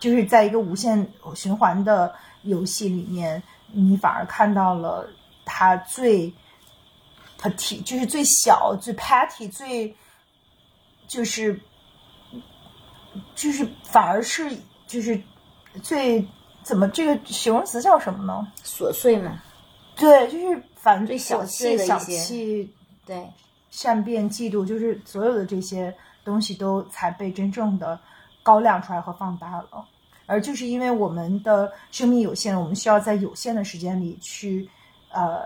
就是在一个无限循环的游戏里面，你反而看到了他最 petty，就是最小、最 petty、最就是就是反而是就是最怎么这个形容词叫什么呢？琐碎嘛，对，就是反最小气的小气、对，善变、嫉妒，就是所有的这些东西都才被真正的高亮出来和放大了。而就是因为我们的生命有限，我们需要在有限的时间里去，呃，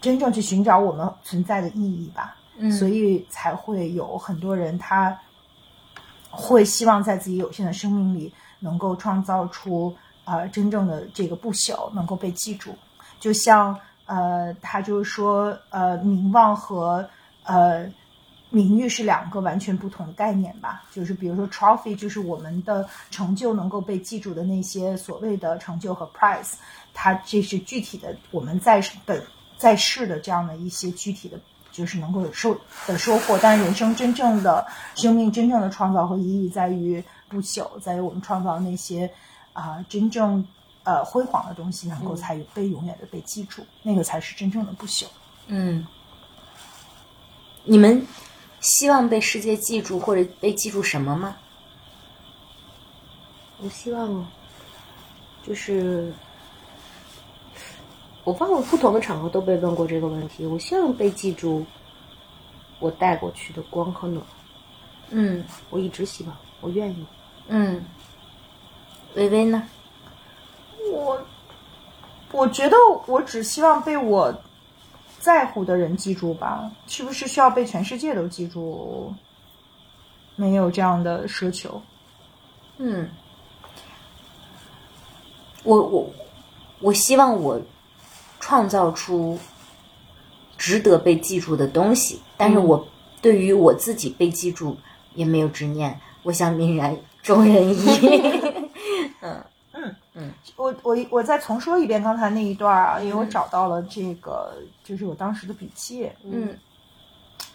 真正去寻找我们存在的意义吧。嗯所以才会有很多人他会希望在自己有限的生命里能够创造出呃真正的这个不朽，能够被记住。就像呃，他就是说呃，名望和呃名誉是两个完全不同的概念吧。就是比如说 trophy，就是我们的成就能够被记住的那些所谓的成就和 prize，它这是具体的我们在本在世的这样的一些具体的。就是能够有收的收获，但是人生真正的生命真正的创造和意义在于不朽，在于我们创造那些啊、真正呃辉煌的东西，能够才被永远的被记住，那个才是真正的不朽。嗯，你们希望被世界记住或者被记住什么吗？我希望就是我忘了不同的场合都被问过这个问题。我希望被记住我带过去的光和暖，嗯我一直希望，我愿意。嗯，微微呢？我我觉得我只希望被我在乎的人记住吧，是不是需要被全世界都记住？没有这样的奢求。嗯，我我我希望我创造出值得被记住的东西，但是我对于我自己被记住也没有执念。我想泯然众人矣。[LAUGHS] [LAUGHS] 我我我再重说一遍刚才那一段啊，因为我找到了这个，就是我当时的笔记。嗯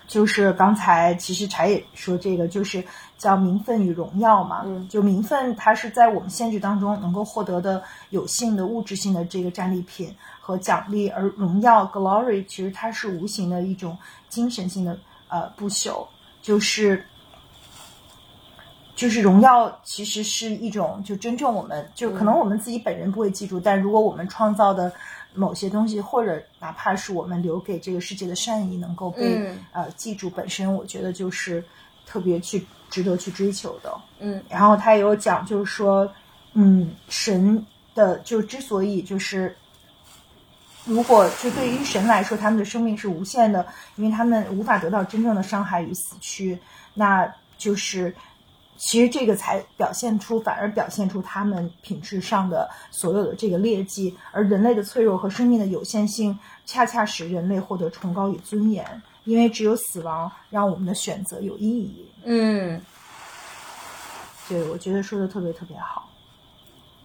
就是刚才其实柴也说这个，就是叫名分与荣耀嘛。嗯就名分，它是在我们限制当中能够获得的有性的物质性的这个战利品和奖励，而荣耀 glory 其实它是无形的一种精神性的呃不朽，就是。就是荣耀，其实是一种就真正我们就可能我们自己本人不会记住，但如果我们创造的某些东西，或者哪怕是我们留给这个世界的善意，能够被、嗯呃记住，本身我觉得就是特别去值得去追求的。嗯，然后他也有讲，就是说，嗯，神的就之所以就是，如果就对于神来说，他们的生命是无限的，因为他们无法得到真正的伤害与死去，那就是。其实这个才表现出，反而表现出他们品质上的所有的这个劣迹，而人类的脆弱和生命的有限性，恰恰使人类获得崇高与尊严。因为只有死亡让我们的选择有意义。嗯，对，我觉得说的特别特别好。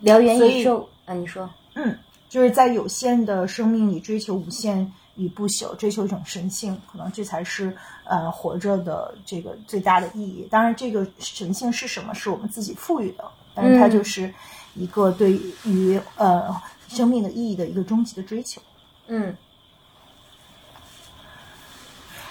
燎原野兽啊，你说，嗯，就是在有限的生命里追求无限与不朽，追求一种神性，可能这才是呃活着的这个最大的意义。当然，这个神性是什么，是我们自己赋予的，但是它嗯就是一个对于呃生命的意义的一个终极的追求。嗯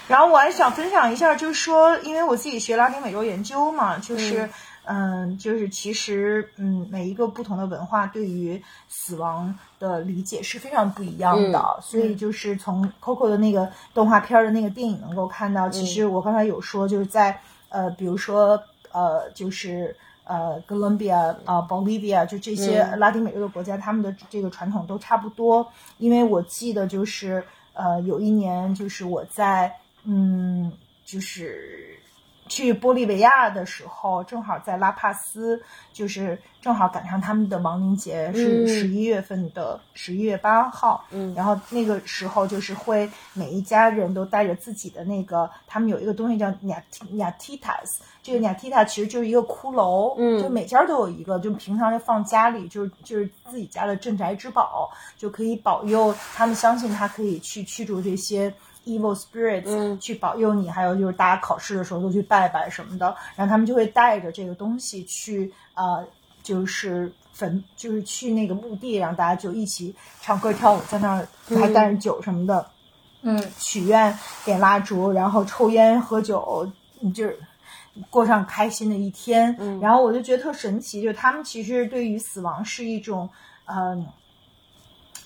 然后我还想分享一下，就是说，因为我自己学拉丁美洲研究嘛，就是嗯就是其实嗯，每一个不同的文化对于死亡的理解是非常不一样的，所以就是从 Coco 的那个动画片儿的那个电影能够看到，其实我刚才有说，就是在呃，比如说呃，就是。呃，哥伦比亚、啊、Bolivia 就这些拉丁美洲的国家，他们的这个传统都差不多。因为我记得就是呃，有一年就是我在嗯，就是去玻利维亚的时候，正好在拉帕斯，就是正好赶上他们的亡灵节，是嗯十一月份的十一月八号。嗯然后那个时候就是会每一家人都带着自己的那个，他们有一个东西叫 n a t i t a s 这个 n a t i t a 其实就是一个骷髅，嗯就每家都有一个，就平常就放家里，就是就是自己家的镇宅之宝，就可以保佑他们相信它可以去驱逐这些 evil spirits，、嗯去保佑你。还有就是大家考试的时候都去拜拜什么的，然后他们就会带着这个东西去呃，就是坟，就是去那个墓地，然后大家就一起唱歌跳舞，在那儿还带着酒什么的。嗯许愿、点蜡烛，然后抽烟喝酒，嗯就是过上开心的一天。嗯然后我就觉得特神奇，就他们其实对于死亡是一种，嗯、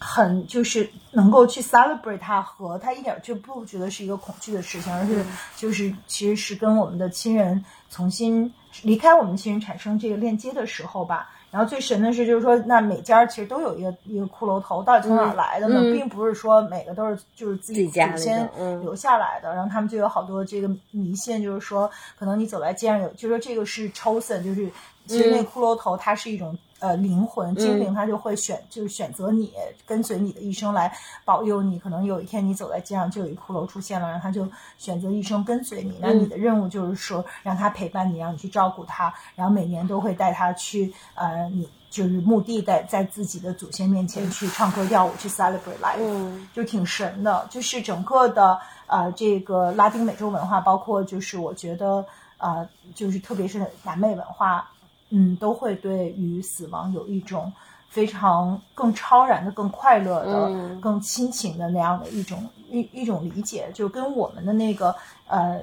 很就是能够去 celebrate 它，和他一点就不觉得是一个恐惧的事情，而是就是其实是跟我们的亲人重新离开我们亲人产生这个链接的时候吧。然后最神的是，就是说，那每家其实都有一个一个骷髅头，到底从哪儿来的呢？嗯并不是说每个都是就是自己祖先嗯留下来的。然后他们就有好多这个迷信，就是说，可能你走在街上有，就说这个是 chosen，就是其实那嗯骷髅头它是一种呃灵魂精灵，它就会选就是选择你，跟随你的一生来保佑你。可能有一天你走在街上就有一骷髅出现了，然后他就选择一生跟随你。那你的任务就是说让他陪伴你，让你去照顾他，然后每年都会带他去呃你。就是墓地在在自己的祖先面前去唱歌跳舞，去 celebrate life，、嗯就挺神的。就是整个的呃这个拉丁美洲文化，包括就是我觉得呃就是特别是南美文化，嗯，都会对于死亡有一种非常更超然的、更快乐的、嗯。更亲情的那样的一种一一种理解，就跟我们的那个呃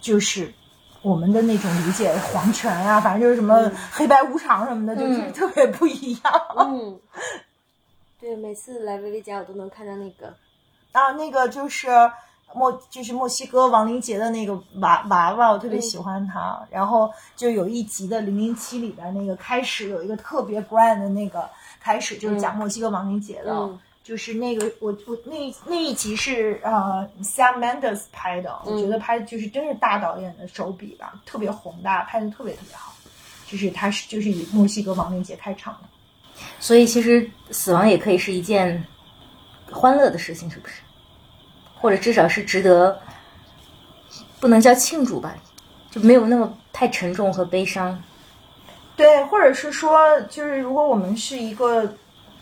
就是。我们的那种理解，皇权呀、反正就是什么黑白无常什么的，就是嗯。特别不一样。嗯，对，每次来薇薇家我都能看到那个，啊，那个就是墨，就是墨西哥亡灵节的那个娃娃娃，我特别喜欢他。然后就有一集的《零零七》里边那个开始有一个特别 grand 的那个开始，就是讲墨西哥亡灵节的。嗯就是那个我我那那一集是呃 Sam Mendes 拍的，我觉得拍的就是真是大导演的手笔吧，特别宏大，拍的特别特别好。就是他是就是以墨西哥亡灵节开场的。所以其实死亡也可以是一件欢乐的事情，是不是？或者至少是值得，不能叫庆祝吧，就没有那么太沉重和悲伤。对，或者是说，就是如果我们是一个，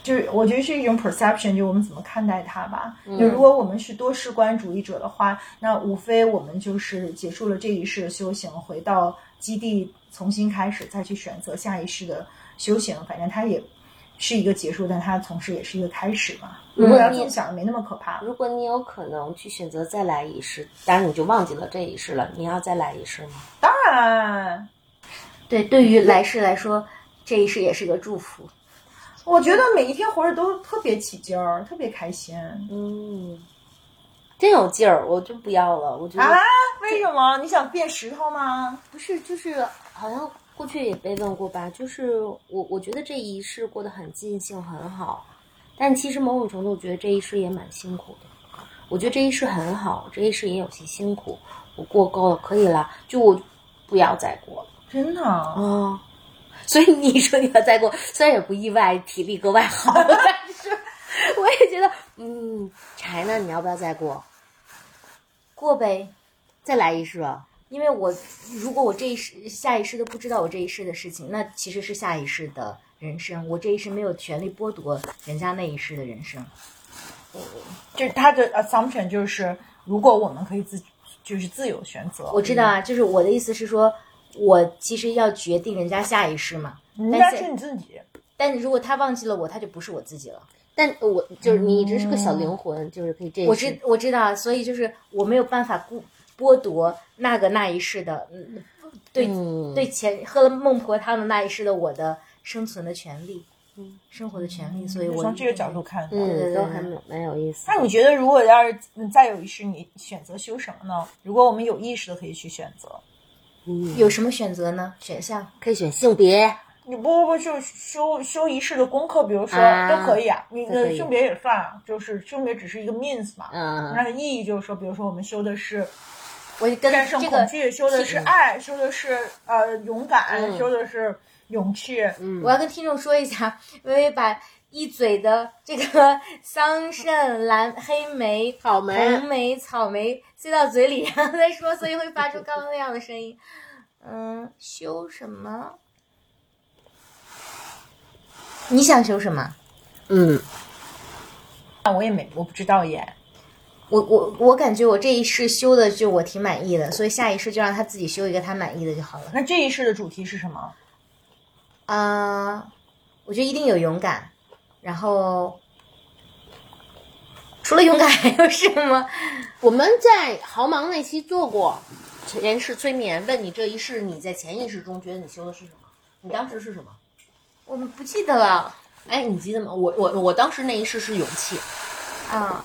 就是我觉得是一种 perception，就我们怎么看待它吧。就如果我们是多事观主义者的话，那无非我们就是结束了这一世的修行，回到基地重新开始，再去选择下一世的修行。反正它也是一个结束，但它同时也是一个开始嘛。如果要这么想，没那么可怕。如果你有可能去选择再来一世，当然你就忘记了这一世了，你要再来一世吗？当然，对，对于来世来说，这一世也是个祝福。我觉得每一天活着都特别起劲儿，特别开心。嗯，真有劲儿，我就不要了。我觉得、啊？为什么？你想变石头吗？不是，就是好像过去也被问过吧，就是我我觉得这一世过得很尽兴，很好，但其实某种程度，我觉得这一世也蛮辛苦的。我觉得这一世很好，这一世也有些辛苦，我过够了，可以了，就我不要再过了真的？啊。所以你说你要再过，虽然也不意外，体力格外好，但是我也觉得，嗯，柴呢，你要不要再过？过呗，再来一世啊？因为我如果我这一世、下一世都不知道我这一世的事情，那其实是下一世的人生。我这一世没有权利剥夺人家那一世的人生。就是他的 assumption 就是，如果我们可以自就是自由选择，我知道啊，就是我的意思是说，我其实要决定人家下一世嘛。人家但是是你自己。但是如果他忘记了我，他就不是我自己了。但我就是你一直是个小灵魂，就是可以这一世。我知我知道，所以就是我没有办法剥剥夺那个那一世的，嗯，对、嗯对前喝了孟婆汤的那一世的我的生存的权利，嗯，生活的权利。所以我从这个角度看，对对嗯，都还蛮蛮有意思。那你觉得，如果要是嗯再有一世，你选择修什么呢？如果我们有意识的可以去选择，嗯有什么选择呢？选项可以选性别，你不不不就修修一世的功课，比如说、啊都可以啊。你的性别也算啊，就是性别只是一个 means 嘛。嗯那个意义就是说，比如说我们修的是我跟战胜这个，恐惧，修的是爱，修的是呃勇敢，嗯修的是勇气。嗯我要跟听众说一下，微微把一嘴的这个 [LAUGHS] 桑葚、蓝黑莓、草莓红莓、草莓塞到嘴里，然后再说，所以会发出刚刚那样的声音。嗯，修什么？你想修什么？嗯，啊，我也没我不知道耶。我我我感觉我这一世修的就我挺满意的，所以下一世就让他自己修一个他满意的就好了。那这一世的主题是什么？啊、我觉得一定有勇敢，然后除了勇敢还有什么？[LAUGHS] 我们在豪芒那期做过前世催眠，问你这一世你在潜意识中觉得你修的是什么？你当时是什么？我们不记得了哎，你记得吗？我我我当时那一世是勇气，啊。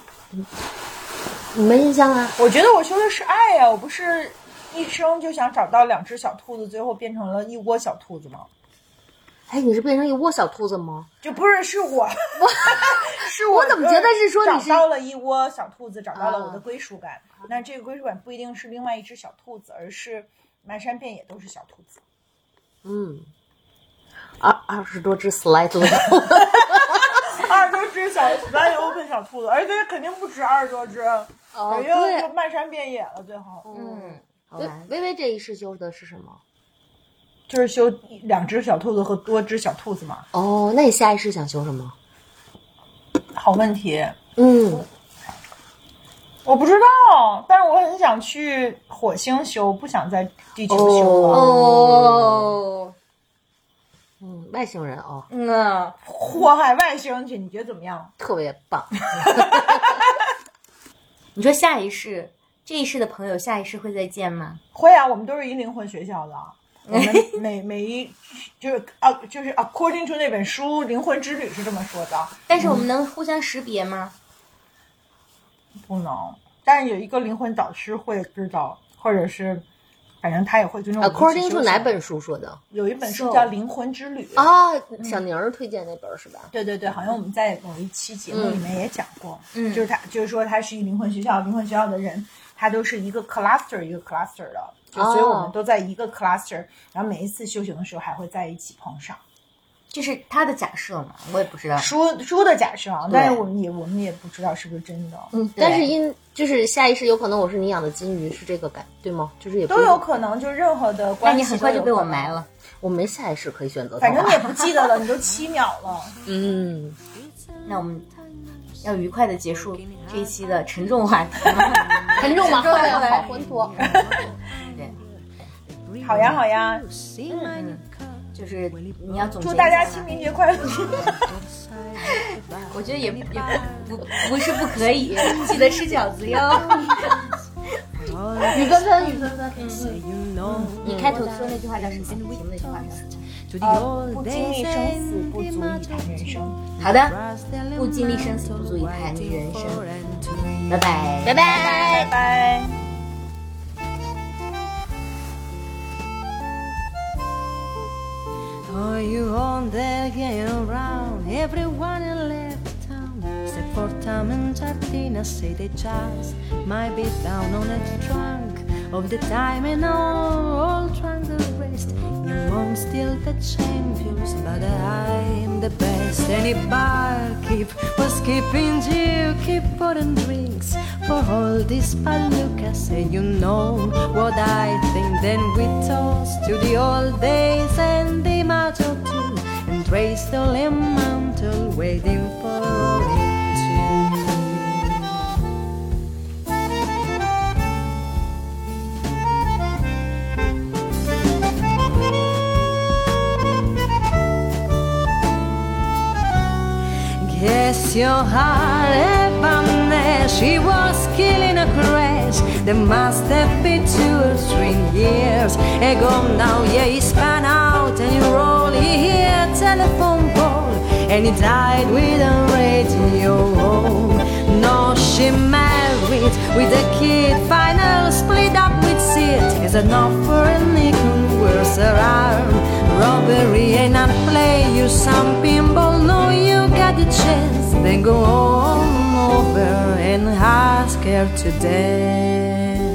你没印象啊？我觉得我修的是爱呀、我不是一生就想找到两只小兔子，最后变成了一窝小兔子吗？哎，你是变成一窝小兔子吗？就不是是我，[LAUGHS] 是我我怎么觉得是说找到了一窝小兔子，找到了我的啊归属感。那这个归属感不一定是另外一只小兔子，而是漫山遍野都是小兔子。嗯，二二十多只子，二十多只 [LAUGHS] 小 sly open 小兔子，而且肯定不止二十多只，哦肯定就对，漫山遍野了。最后嗯，好微吧。微微这一世修的是什么？就是修两只小兔子和多只小兔子嘛。哦，那你下一世想修什么？好问题，嗯，我不知道，但是我很想去火星修，不想在地球修了。哦，嗯，外星人哦，嗯啊，祸害外星去，你觉得怎么样？特别棒。[LAUGHS] 你说下一世，这一世的朋友，下一世会再见吗？会啊，我们都是一灵魂学校的。[LAUGHS] 我们每每一就是啊，就是 according to 那本书《灵魂之旅》是这么说的，但是我们能互相识别吗？不能。但是有一个灵魂导师会知道，或者是反正他也会尊重我们一起 According 修 to 哪？本书说的？有一本书叫《灵魂之旅》啊，小宁儿推荐那本是吧？对对对，好像我们在某一期节目里面也讲过，嗯就是他就是说他是一灵魂学校，灵魂学校的人，他都是一个 cluster 一个 cluster 的，就所以我们都在一个 cluster，然后每一次修行的时候还会在一起碰上。这是他的假设嘛？我也不知道。书书的假设啊，但是我们也我们也不知道是不是真的，嗯，但是因就是下意识有可能我是你养的金鱼，是这个感对吗？就是也不都有可能，就任何的关系那你很快就被我埋了。。我没下意识可以选择反正你也不记得了，你都七秒了。嗯，那我们要愉快的结束这一期的沉重话题。[LAUGHS] 沉重吗？后好浑浊。[LAUGHS] 对，好呀好呀，嗯，就是你要总结祝大家清明节快乐！[LAUGHS] 我觉得也也不不不是不可以，[LAUGHS] 记得吃饺子哟。雨纷纷，雨纷纷。你开头说那句话叫什么？题目那句话叫什么？呃，不经历生死，不足以谈人生。好的，不经历生死，不足以谈人生。拜拜，拜拜。拜拜。Are you on there getting around? Everyone left for Tom and Jardina say they just might be down on the trunk of the time and all, all trying to rest. You won't steal the champions, but I'm the best. Any barkeep was keeping you, keep putting drinks for all this palooka. Say you know what I think. Then we toast to the old days and the macho too, and raise the limb mantle waiting for Guess your heart had She was killing a crash. There must have been two or three years ago now. Yeah, he span out and he rolled. He hear telephone pole and he died with a radio. No, she married with a kid. Final split up with Sid. Is enough for a nickel. Arm? Robbery and not play you some pinball. No, you got the chance. Then go all over and ask her.